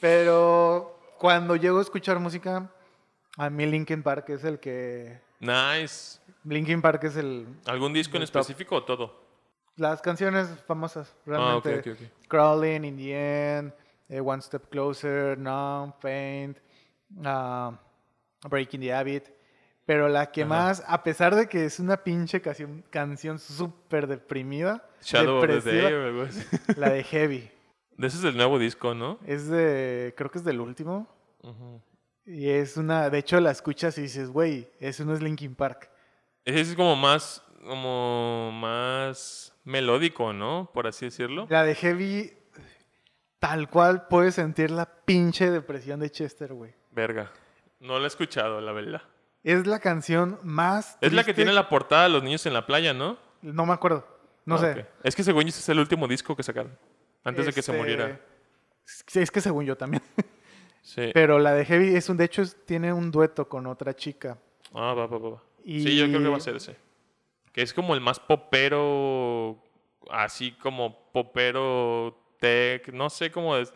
pero cuando llego a escuchar música, A mí Linkin Park es el que... Nice. Linkin Park es el... ¿Algún disco en top. específico o todo? Las canciones famosas, Ah, ok, realmente. ok, ok. Crawling, In the End, eh, One Step Closer, Numb, Faint, ah, Breaking the Habit. Pero la que Ajá. más, a pesar de que es una pinche canción, canción súper deprimida, Shadow of the Day la de Heavy. De ese es el nuevo disco, ¿no? Es de, creo que es del último. Ujú. Y es una, de hecho la escuchas y dices, güey, eso no es Linkin Park. Ese es como más, como más melódico, ¿no? Por así decirlo. La de Heavy, tal cual puedes sentir la pinche depresión de Chester, güey. Verga. No lo he escuchado, la verdad. Es la canción más. Es la que tiene la portada de los niños en la playa, ¿no? No me acuerdo. No Ah, sé. Es que según yo ese es el último disco que sacaron. Antes de que se Este, muriera. Sí, es que según yo también. Sí. Pero la de Heavy es un, de hecho, es- tiene un dueto con otra chica. Ah, va, va, va. Y- Sí, yo creo que va a ser ese. Que es como el más popero, así como popero tech, no sé cómo es,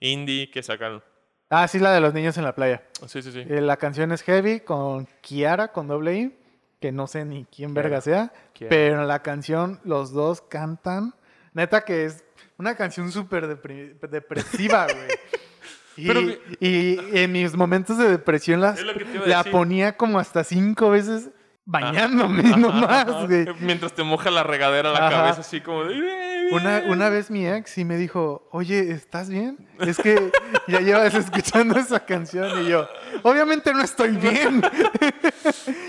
indie que sacaron. Ah, sí, la de los niños en la playa. Sí, sí, sí. Eh, la canción es Heavy con Kiara, con doble I, que no sé ni quién verga sea. Kiara. Pero la canción los dos cantan. Neta que es una canción súper depresiva, güey. Y, Pero que- y en mis momentos de depresión las, la decir. ponía como hasta cinco veces bañándome, no más, güey. Mientras te moja la regadera la Ajá. cabeza así como de... Una, una vez mi ex sí me dijo, oye, ¿estás bien? Es que ya llevas escuchando esa canción y yo, obviamente no estoy bien,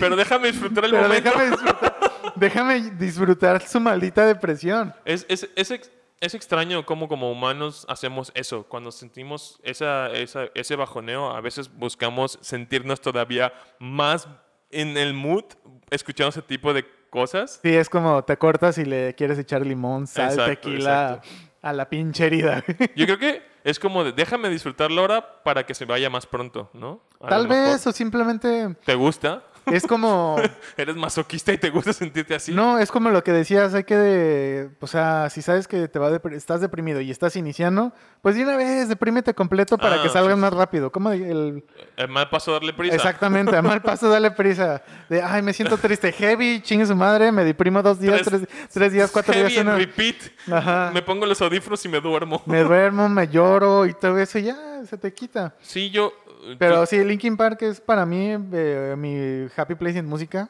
Pero déjame disfrutar el pero momento. déjame disfrutar, déjame disfrutar su maldita depresión. Es, es, es, ex- es extraño cómo como humanos hacemos eso. Cuando sentimos esa, esa- ese bajoneo, a veces buscamos sentirnos todavía más en el mood escuchando ese tipo de cosas. Sí, es como te cortas y le quieres echar limón, sal, Exacto, tequila a la pinche herida. Yo creo que es como de déjame disfrutarlo ahora para que se vaya más pronto, ¿no? A Tal vez, o simplemente ¿Te gusta? Es como... ¿Eres masoquista y te gusta sentirte así? No, es como lo que decías, hay que, o sea, si sabes que te va depre- estás deprimido y estás iniciando, pues de una vez deprímete completo para Ah, que salgas sí, más rápido. Como el, El mal paso darle prisa. exactamente, a mal paso dale prisa. De, ay, me siento triste, heavy, chingue su madre, me deprimo dos días, Tres- tres, tres días, cuatro Heavy días, and una- repeat. Ajá. Me pongo los audífonos y me duermo. me duermo, me lloro y todo eso, ya se te quita. Sí, yo... Pero sí, Linkin Park es para mí eh, mi happy place en música.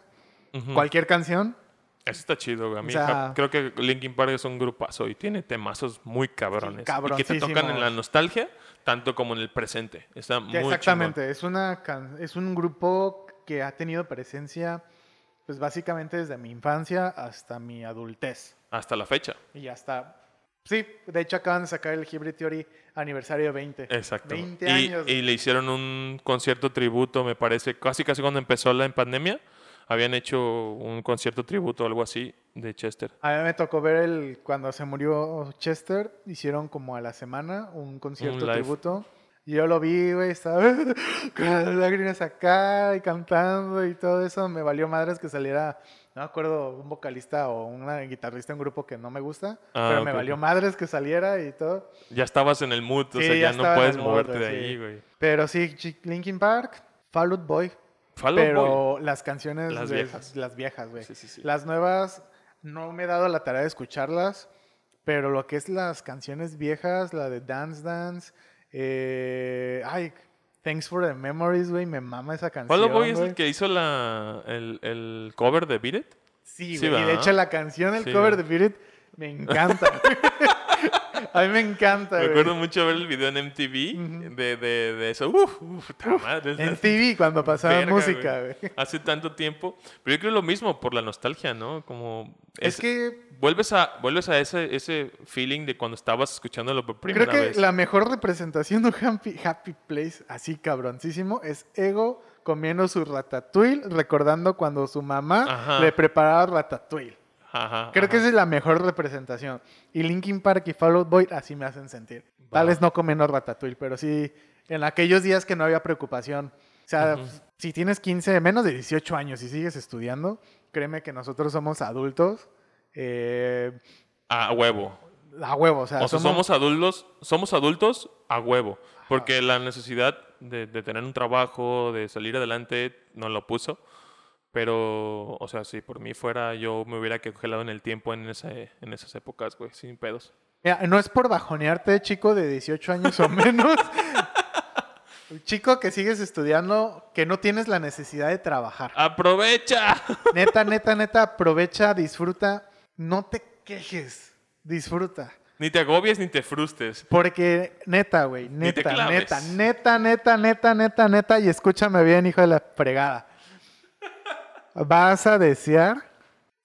Ujú. Cualquier canción. Eso está chido, güey. A mí O sea- creo que Linkin Park es un grupazo y tiene temazos muy cabrones. Y que te tocan en la nostalgia, tanto como en el presente. Está muy Exactamente, es, una es un grupo que ha tenido presencia, pues básicamente desde mi infancia hasta mi adultez. Hasta la fecha. Y hasta... Sí, de hecho acaban de sacar el Hybrid Theory aniversario 20. Exacto. 20 y, años. y le hicieron un concierto tributo, me parece, casi casi cuando empezó la pandemia. Habían hecho un concierto tributo o algo así de Chester. A mí me tocó ver el cuando se murió Chester, hicieron como a la semana un concierto live. tributo. Y yo lo vi, güey, estaba con las lágrimas acá y cantando y todo eso. Me valió madres que saliera, no me acuerdo, un vocalista o una guitarrista en un grupo que no me gusta, Ah, pero me valió madres que saliera y todo. Ya estabas en el mood, o Sí, sea, ya no puedes mood, moverte de sí. ahí, güey. Pero sí, Linkin Park, Fall Out Boy. Fall Out pero Boy. las canciones Las de- viejas. las viejas, güey. Sí, sí, sí. Las nuevas no me he dado la tarea de escucharlas, pero lo que es las canciones viejas, la de Dance Dance, eh, ay, Thanks for the Memories, güey, me mama esa canción. Out Boy es el que hizo la, el, el cover de Beat It. Sí, Sí, güey, y de hecho la canción, el Sí, cover güey. de Beat It, me encanta. A mí me encanta, Me güey. acuerdo mucho ver el video en MTV de, de, de eso. Uf, uf, madre. En TV cuando pasaba Verga, música, güey. güey. Hace tanto tiempo. Pero yo creo lo mismo por la nostalgia, ¿no? Como... Es que Vuelves a, vuelves a ese, ese feeling de cuando estabas escuchándolo por primera Creo que vez. la mejor representación de un happy, happy place así cabroncísimo es Ego comiendo su ratatouille, recordando cuando su mamá Ajá. le preparaba ratatouille. Ajá, Creo que ajá. esa es la mejor representación. Y Linkin Park y Fall Out Boy así me hacen sentir. Tal vez no comiendo ratatouille, pero sí en aquellos días que no había preocupación. O sea, si tienes 15, menos de 18 años y sigues estudiando, créeme que nosotros somos adultos. eh, A huevo. a huevo, o sea, O sea, somos adultos, somos adultos a huevo. Porque la necesidad de, de tener un trabajo, de salir adelante, nos lo puso. Pero, o sea, si por mí fuera, yo me hubiera congelado en el tiempo en, ese, en esas épocas, güey, sin pedos. Mira, no es por bajonearte, chico de 18 años o menos. chico que sigues estudiando, que no tienes la necesidad de trabajar. ¡Aprovecha! Neta, neta, neta, aprovecha, disfruta. No te quejes, disfruta. Ni te agobies ni te frustres. Porque neta, güey, neta, neta, neta, neta, neta, neta, neta, y escúchame bien, hijo de la fregada. Vas a desear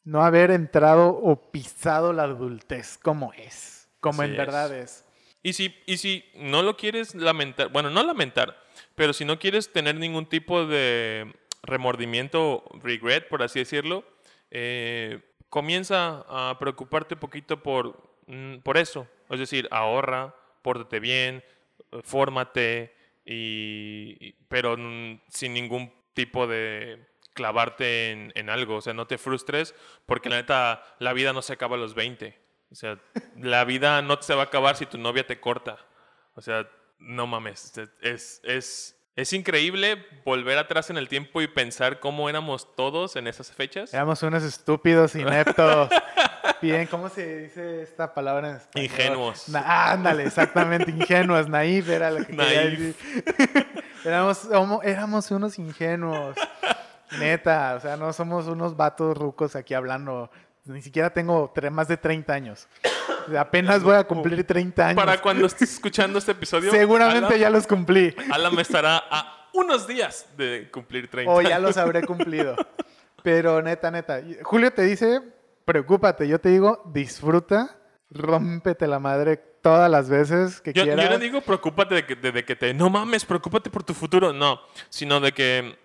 no haber entrado o pisado la adultez como es, como Así en verdad es. Y si, y si no lo quieres lamentar, bueno, no lamentar, pero si no quieres tener ningún tipo de remordimiento, regret, por así decirlo, eh, comienza a preocuparte un poquito por, mm, por eso. Es decir, ahorra, pórtate bien, fórmate, y, y- pero mm, sin ningún tipo de clavarte en, en algo. O sea, no te frustres porque la neta, la vida no se acaba a los 20. O sea, la vida no se va a acabar si tu novia te corta. O sea, no mames. Es, es, es increíble volver atrás en el tiempo y pensar cómo éramos todos en esas fechas. Éramos unos estúpidos ineptos. Bien, ¿cómo se dice esta palabra en español? Ingenuos. Na- ándale, exactamente, ingenuos. Naif era lo que quería decir. éramos, éramos unos ingenuos. Neta, o sea, no somos unos vatos rucos aquí hablando. Ni siquiera tengo más de 30 años. Apenas voy a cumplir 30 años. Para cuando estés escuchando este episodio, Seguramente Alan, ya los cumplí. Alan estará a unos días de cumplir 30. O ya los habré cumplido. Pero neta, neta. Julio te dice, preocúpate. Yo te digo, disfruta, rómpete la madre todas las veces que Yo, yo quieras. no digo preocúpate de que, de- de que te... No mames, preocúpate por tu futuro. No, sino de que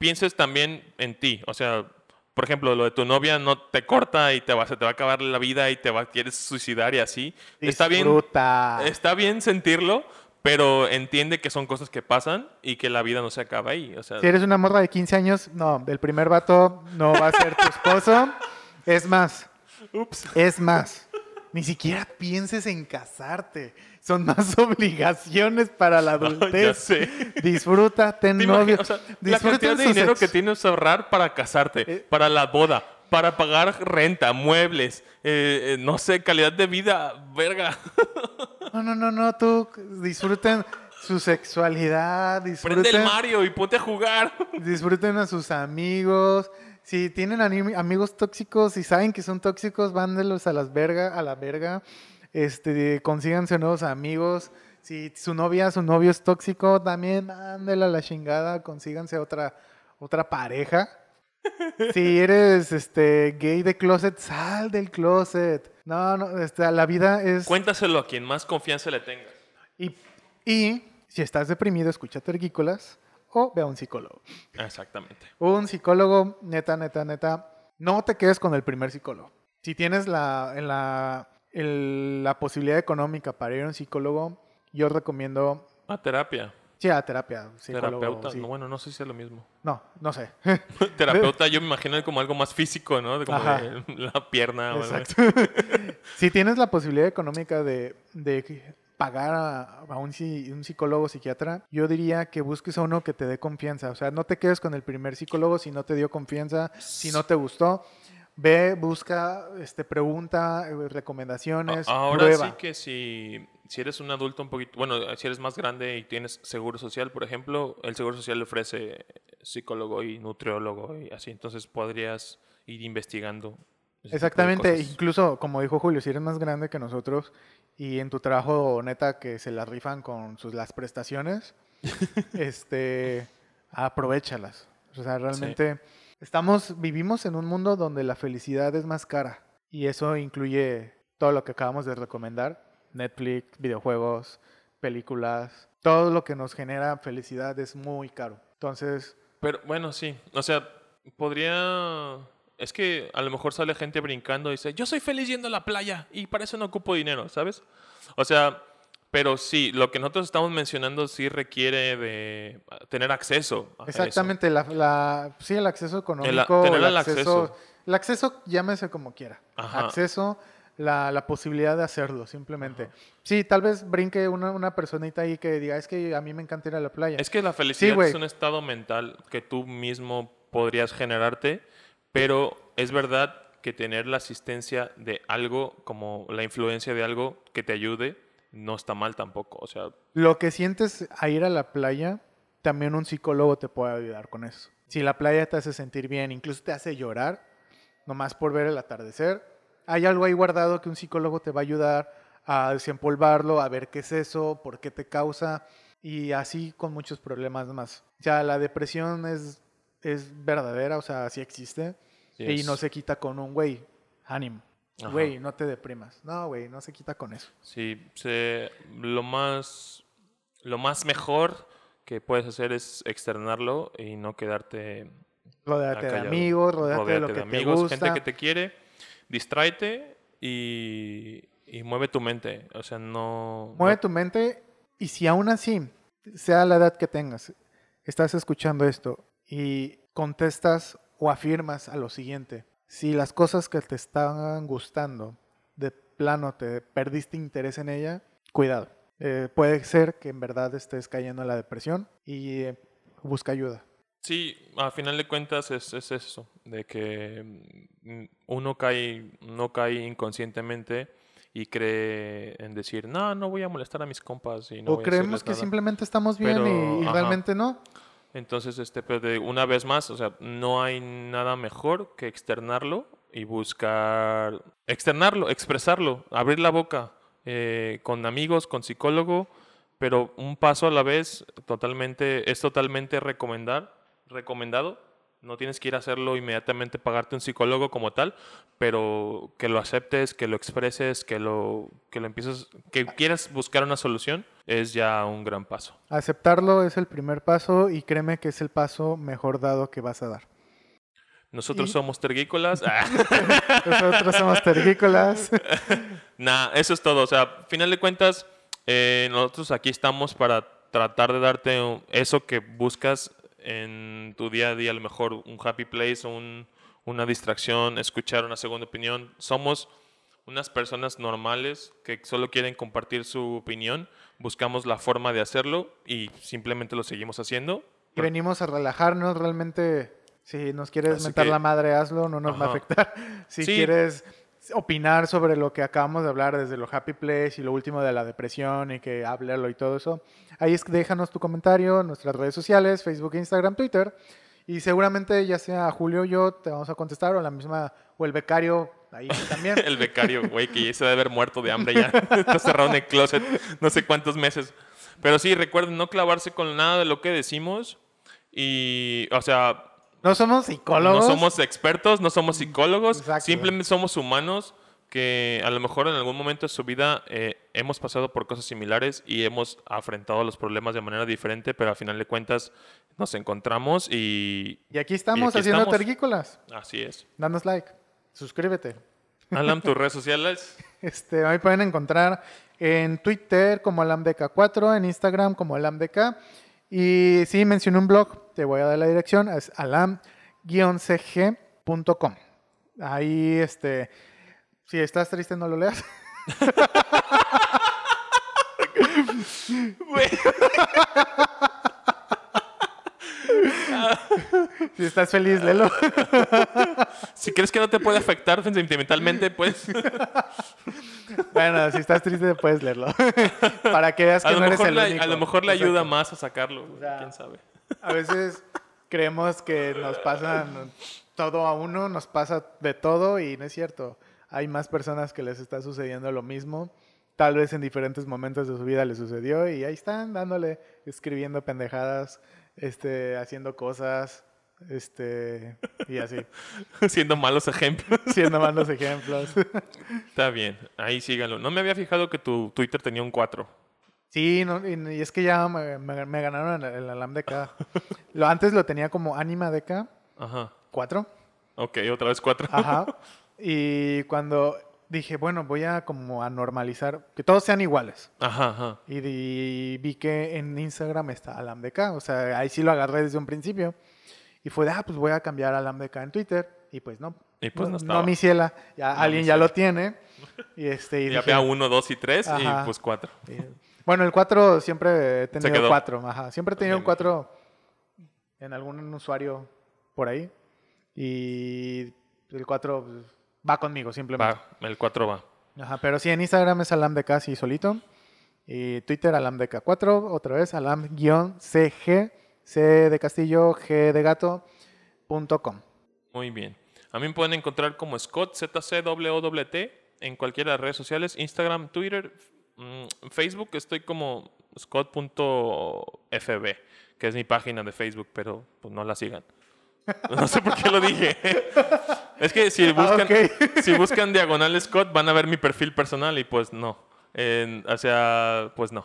pienses también en ti. O sea, por ejemplo, lo de tu novia no te corta y te va, se te va a acabar la vida y te va, quieres suicidar y así. Está bien, Disfruta. está bien sentirlo, pero entiende que son cosas que pasan y que la vida no se acaba ahí. O sea, Si eres una morra de 15 años, no, el primer vato no va a ser tu esposo. Es más, ups. es más. Ni siquiera pienses en casarte. Son más obligaciones para la adultez. Disfruta, ten ¿Te novio. O sea, la cantidad de dinero sexo. que tienes ahorrar para casarte, Eh. para la boda, para pagar renta, muebles, eh, eh, no sé, calidad de vida, verga. No, no, no, no, tú disfruten su sexualidad, Prende el Mario y ponte a jugar. disfruten a sus amigos. Si tienen amigos tóxicos y saben que son tóxicos, mándelos a las verga, a la verga. Este, consíganse nuevos amigos. Si su novia, su novio es tóxico, también mándela a la chingada, consíganse otra, otra pareja. Si eres este gay de closet, sal del closet. No, no, este, la vida es Cuéntaselo a quien más confianza le tenga. y, y si estás deprimido, escucha tergícolas o ve a un psicólogo. Exactamente. Un psicólogo, neta, neta, neta, no te quedes con el primer psicólogo. Si tienes la, la, el- la posibilidad económica para ir a un psicólogo, yo recomiendo, Ah, terapia. sí, a terapia. Terapeuta. sí. No, bueno, no sé si es lo mismo. No, no sé. Terapeuta, yo me imagino como algo más físico, ¿no? De Como de la pierna. Exacto. si tienes la posibilidad económica de, de pagar a, a un, un psicólogo psiquiatra, yo diría que busques a uno que te dé confianza. O sea, no te quedes con el primer psicólogo si no te dio confianza, si no te gustó. Ve, busca, este, pregunta, eh, recomendaciones, Ahora prueba. sí que si, si eres un adulto un poquito, bueno, si eres más grande y tienes seguro social, por ejemplo, el seguro social le ofrece psicólogo y nutriólogo y así, entonces podrías ir investigando. Exactamente, incluso como dijo Julio, si eres más grande que nosotros y en tu trabajo neta que se la rifan con sus las prestaciones, este aprovechalas. O sea, realmente estamos vivimos en un mundo donde la felicidad es más cara y eso incluye todo lo que acabamos de recomendar, Netflix, videojuegos, películas, todo lo que nos genera felicidad es muy caro. Entonces, Pero bueno, sí, o sea, podría... Es que a lo mejor sale gente brincando y dice, yo soy feliz yendo a la playa y para eso no ocupo dinero, ¿sabes? O sea, pero sí, lo que nosotros estamos mencionando sí requiere de tener acceso a eso. Exactamente, la, la- sí, el acceso económico, tener el el acceso, acceso. el acceso, llámese como quiera. Ajá. Acceso, la, la posibilidad de hacerlo, simplemente. Sí, tal vez brinque una, una personita ahí que diga, es que a mí me encanta ir a la playa. Es que la felicidad es un estado mental que tú mismo podrías generarte, pero es verdad que tener la asistencia de algo, como la influencia de algo que te ayude, no está mal tampoco. O sea, Lo que sientes a ir a la playa, también un psicólogo te puede ayudar con eso. Si la playa te hace sentir bien, incluso te hace llorar, nomás por ver el atardecer, hay algo ahí guardado que un psicólogo te va a ayudar a desempolvarlo, a ver qué es eso, por qué te causa, y así con muchos problemas más. O sea, la depresión es, es verdadera, o sea, sí existe, sí y es- no se quita con un güey, ánimo. Güey, no te deprimas. No, güey, no se quita con eso. Sí, se- lo más lo más mejor que puedes hacer es externarlo y no quedarte Rodeate de amigos, rodeate, de lo que de te amigos, gusta. gente que te quiere, distráete y, y mueve tu mente. O sea, no... Mueve no- tu mente y si aún así, sea la edad que tengas, estás escuchando esto y contestas o afirmas a lo siguiente, si las cosas que te estaban gustando de plano te perdiste interés en ella, cuidado. Eh, puede ser que en verdad estés cayendo en la depresión y eh, busca ayuda. Sí, a final de cuentas es, es eso, de que mm, uno cae, no cae inconscientemente y cree en decir, no, no voy a molestar a mis compas y no o voy creemos que nada". simplemente estamos bien Pero, y, realmente no. Entonces, este, pero de una vez más, o sea, no hay nada mejor que externarlo y buscar, externarlo, expresarlo, abrir la boca eh, con amigos, con psicólogo, pero un paso a la vez, totalmente, es totalmente recomendar, recomendado. No tienes que ir a hacerlo inmediatamente, pagarte un psicólogo como tal, pero que lo aceptes, que lo expreses, que lo, que lo empieces, que quieras buscar una solución, es ya un gran paso. Aceptarlo es el primer paso y créeme que es el paso mejor dado que vas a dar. Nosotros Y- somos tergícolas. Ah. Nosotros somos terrícolas. Nah, eso es todo. O sea, final de cuentas, eh, nosotros aquí estamos para tratar de darte eso que buscas en tu día a día, a lo mejor un happy place, un- una distracción, escuchar una segunda opinión. Somos unas personas normales que solo quieren compartir su opinión. Buscamos la forma de hacerlo y simplemente lo seguimos haciendo. Y venimos a relajarnos realmente. Si nos quieres Así mentar que- la madre, hazlo, no nos va a afectar. Si Sí. quieres opinar sobre lo que acabamos de hablar desde lo happy place y lo último de la depresión y que hablarlo y todo eso, ahí es déjanos tu comentario en nuestras redes sociales, Facebook, Instagram, Twitter. Y seguramente ya sea Julio o yo te vamos a contestar o la misma o el becario ahí también. El becario, güey, que ya se debe haber muerto de hambre ya. Está cerrado en el closet no sé cuántos meses. Pero sí, recuerden no clavarse con nada de lo que decimos. Y, o sea, No somos psicólogos. no somos expertos, no somos psicólogos. Exacto. Simplemente somos humanos que a lo mejor en algún momento de su vida eh, hemos pasado por cosas similares y hemos afrontado los problemas de manera diferente, pero al final de cuentas nos encontramos y Y aquí estamos aquí haciendo estamos. tergícolas. así es. Danos like, suscríbete. Alan, tus redes sociales. Este, ahí pueden encontrar en Twitter como alamdk4, en Instagram como alamdk. Y sí, mencioné un blog, te voy a dar la dirección, es alam-cg.com. Ahí, este, si estás triste no lo leas. si estás feliz, léelo. Si crees que no te puede afectar sentimentalmente, pues Bueno, si estás triste puedes leerlo. Para que veas que no eres el único. a lo mejor le ayuda más a sacarlo. sea, ¿Quién sabe? A veces creemos que nos pasa todo a uno, nos pasa de todo y no es cierto. Hay más personas que les está sucediendo lo mismo. Tal vez en diferentes momentos de su vida les sucedió y ahí están dándole, escribiendo pendejadas, este, haciendo cosas, este, y así, Siendo malos ejemplos. siendo malos ejemplos. Está bien, ahí síganlo. No me había fijado que tu Twitter tenía un 4. Sí, no, y, y es que ya me, me- me ganaron el, el Alam DK. Lo, antes lo tenía como Anima DK Ajá. 4. Ok, otra vez 4. Ajá. Y cuando dije, bueno, voy a como a normalizar, que todos sean iguales. Ajá, ajá. Y, vi que en Instagram está AlamDK, o sea, ahí sí lo agarré desde un principio. Y fue de, ah, pues voy a cambiar a AlamDK en Twitter. Y pues no, Y pues no, no, estaba. mi ciela. Ya, No, alguien mi ya lo tiene. Y este. y Y dije, había uno, dos y tres, Ajá. y pues cuatro. eh, Bueno, el 4 siempre he tenido. 4. Ajá. Siempre he tenido Me un 4 en algún usuario por ahí. Y el 4 pues, va conmigo simplemente. Va, el cuatro va. Ajá, pero sí, en Instagram es alamdk así solito. Y Twitter alamdk4, otra vez alam-cg, c de castillo, g de gato, punto com. Muy bien. A mí me pueden encontrar como Scott, ZCWT, en cualquiera de las redes sociales, Instagram, Twitter, mm, Facebook, estoy como scott.fb, que es mi página de Facebook, pero pues no la sigan. No sé por qué lo dije. Es que si buscan, ok. si buscan diagonal Scott van a ver mi perfil personal y pues no. En- o sea, pues no.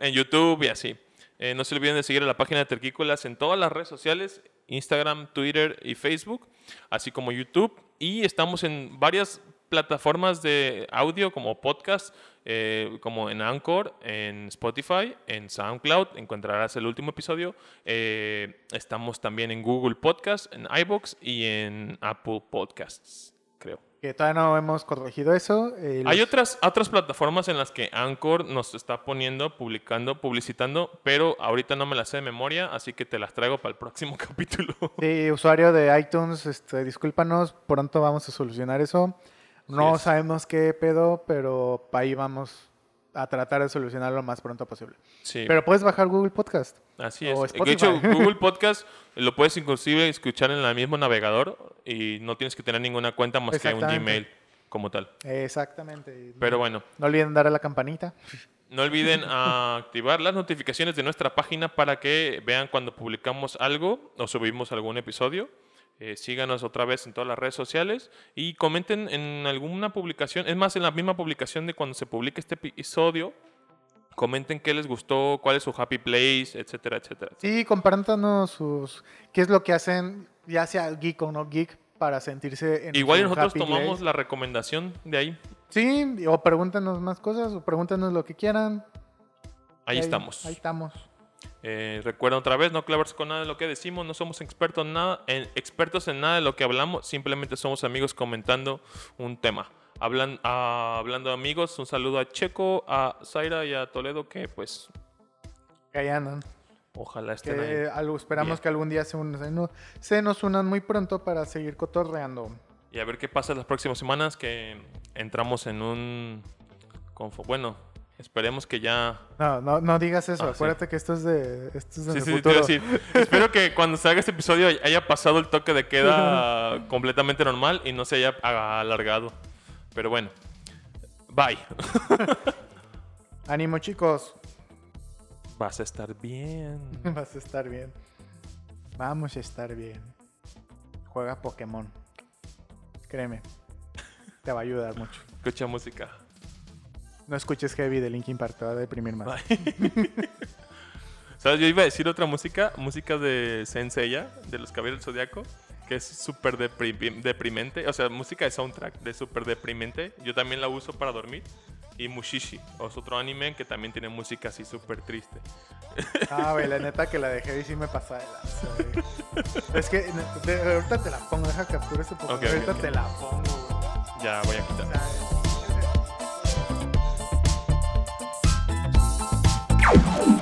en YouTube y así. Eh, no se olviden de seguir a la página de Terquícolas en todas las redes sociales, Instagram, Twitter y Facebook, así como YouTube. Y estamos en varias plataformas de audio como podcast, eh, como en Anchor, en Spotify, en SoundCloud, encontrarás el último episodio. Eh, estamos también en Google Podcast, en iBox y en Apple Podcasts. Que todavía no hemos corregido eso. eh, Hay los- otras, otras plataformas en las que Anchor nos está poniendo, publicando, publicitando, pero ahorita no me las sé de memoria, así que te las traigo para el próximo capítulo. Sí, usuario de iTunes, este, discúlpanos, pronto vamos a solucionar eso. No es. sabemos qué pedo, pero ahí vamos a tratar de solucionarlo lo más pronto posible. Sí, Pero puedes bajar Google Podcast. así es. De hecho. Google Podcast lo puedes inclusive escuchar en el mismo navegador y no tienes que tener ninguna cuenta más que un. Gmail como tal. Exactamente. Pero bueno, No olviden darle a la campanita. No olviden activar las notificaciones de nuestra página para que vean cuando publicamos algo o subimos algún episodio. Eh, síganos otra vez en todas las redes sociales y comenten en alguna publicación. Es más, en la misma publicación de cuando se publique este episodio, comenten qué les gustó, cuál es su happy place, etcétera, etcétera. Sí, compártanos sus qué es lo que hacen, ya sea geek o no geek, para sentirse en Igual nosotros happy tomamos place. la recomendación de ahí. Sí, o pregúntenos más cosas, o pregúntenos lo que quieran. Ahí estamos. Ahí estamos. Eh, recuerda otra vez, no clavarse con nada de lo que decimos, no somos expertos en, nada, en, expertos en nada de lo que hablamos, simplemente somos amigos comentando un tema. Hablan, ah, hablando de amigos, un saludo a Checo, a Zaira y a Toledo, que pues Que ahí andan. ojalá estén Que ahí. algo, esperamos que algún día se, un- se no- se nos unan muy pronto para seguir cotorreando. Y a ver qué pasa las próximas semanas, que entramos en un... Bueno, esperemos que ya... No, no, no digas eso. Ah, sí. Acuérdate que esto es de, esto es de Sí, sí, te iba futuro. a decir. Espero que cuando salga este episodio haya pasado el toque de queda completamente normal y no se haya alargado. Pero bueno, bye. Ánimo, chicos. Vas a estar bien. Vas a estar bien. Vamos a estar bien. Juega Pokémon. Créeme. Te va a ayudar mucho. Escucha música. No escuches Heavy de Linkin Park, te va a deprimir más. ¿Sabes? Yo iba a decir otra música, música de Senseiya, de los Caballeros del Zodiaco, que es súper depri- deprimente. O sea, música de soundtrack de súper deprimente. Yo también la uso para dormir. Y Mushishi, es otro anime que también tiene música así súper triste. Ah, güey, la neta que la de Heavy sí me pasa de güey. Es que de- ahorita te la pongo, deja captura ese Pokémon. Ok, ok, ahorita te la pongo, güey. Ya voy a quitar. Bye.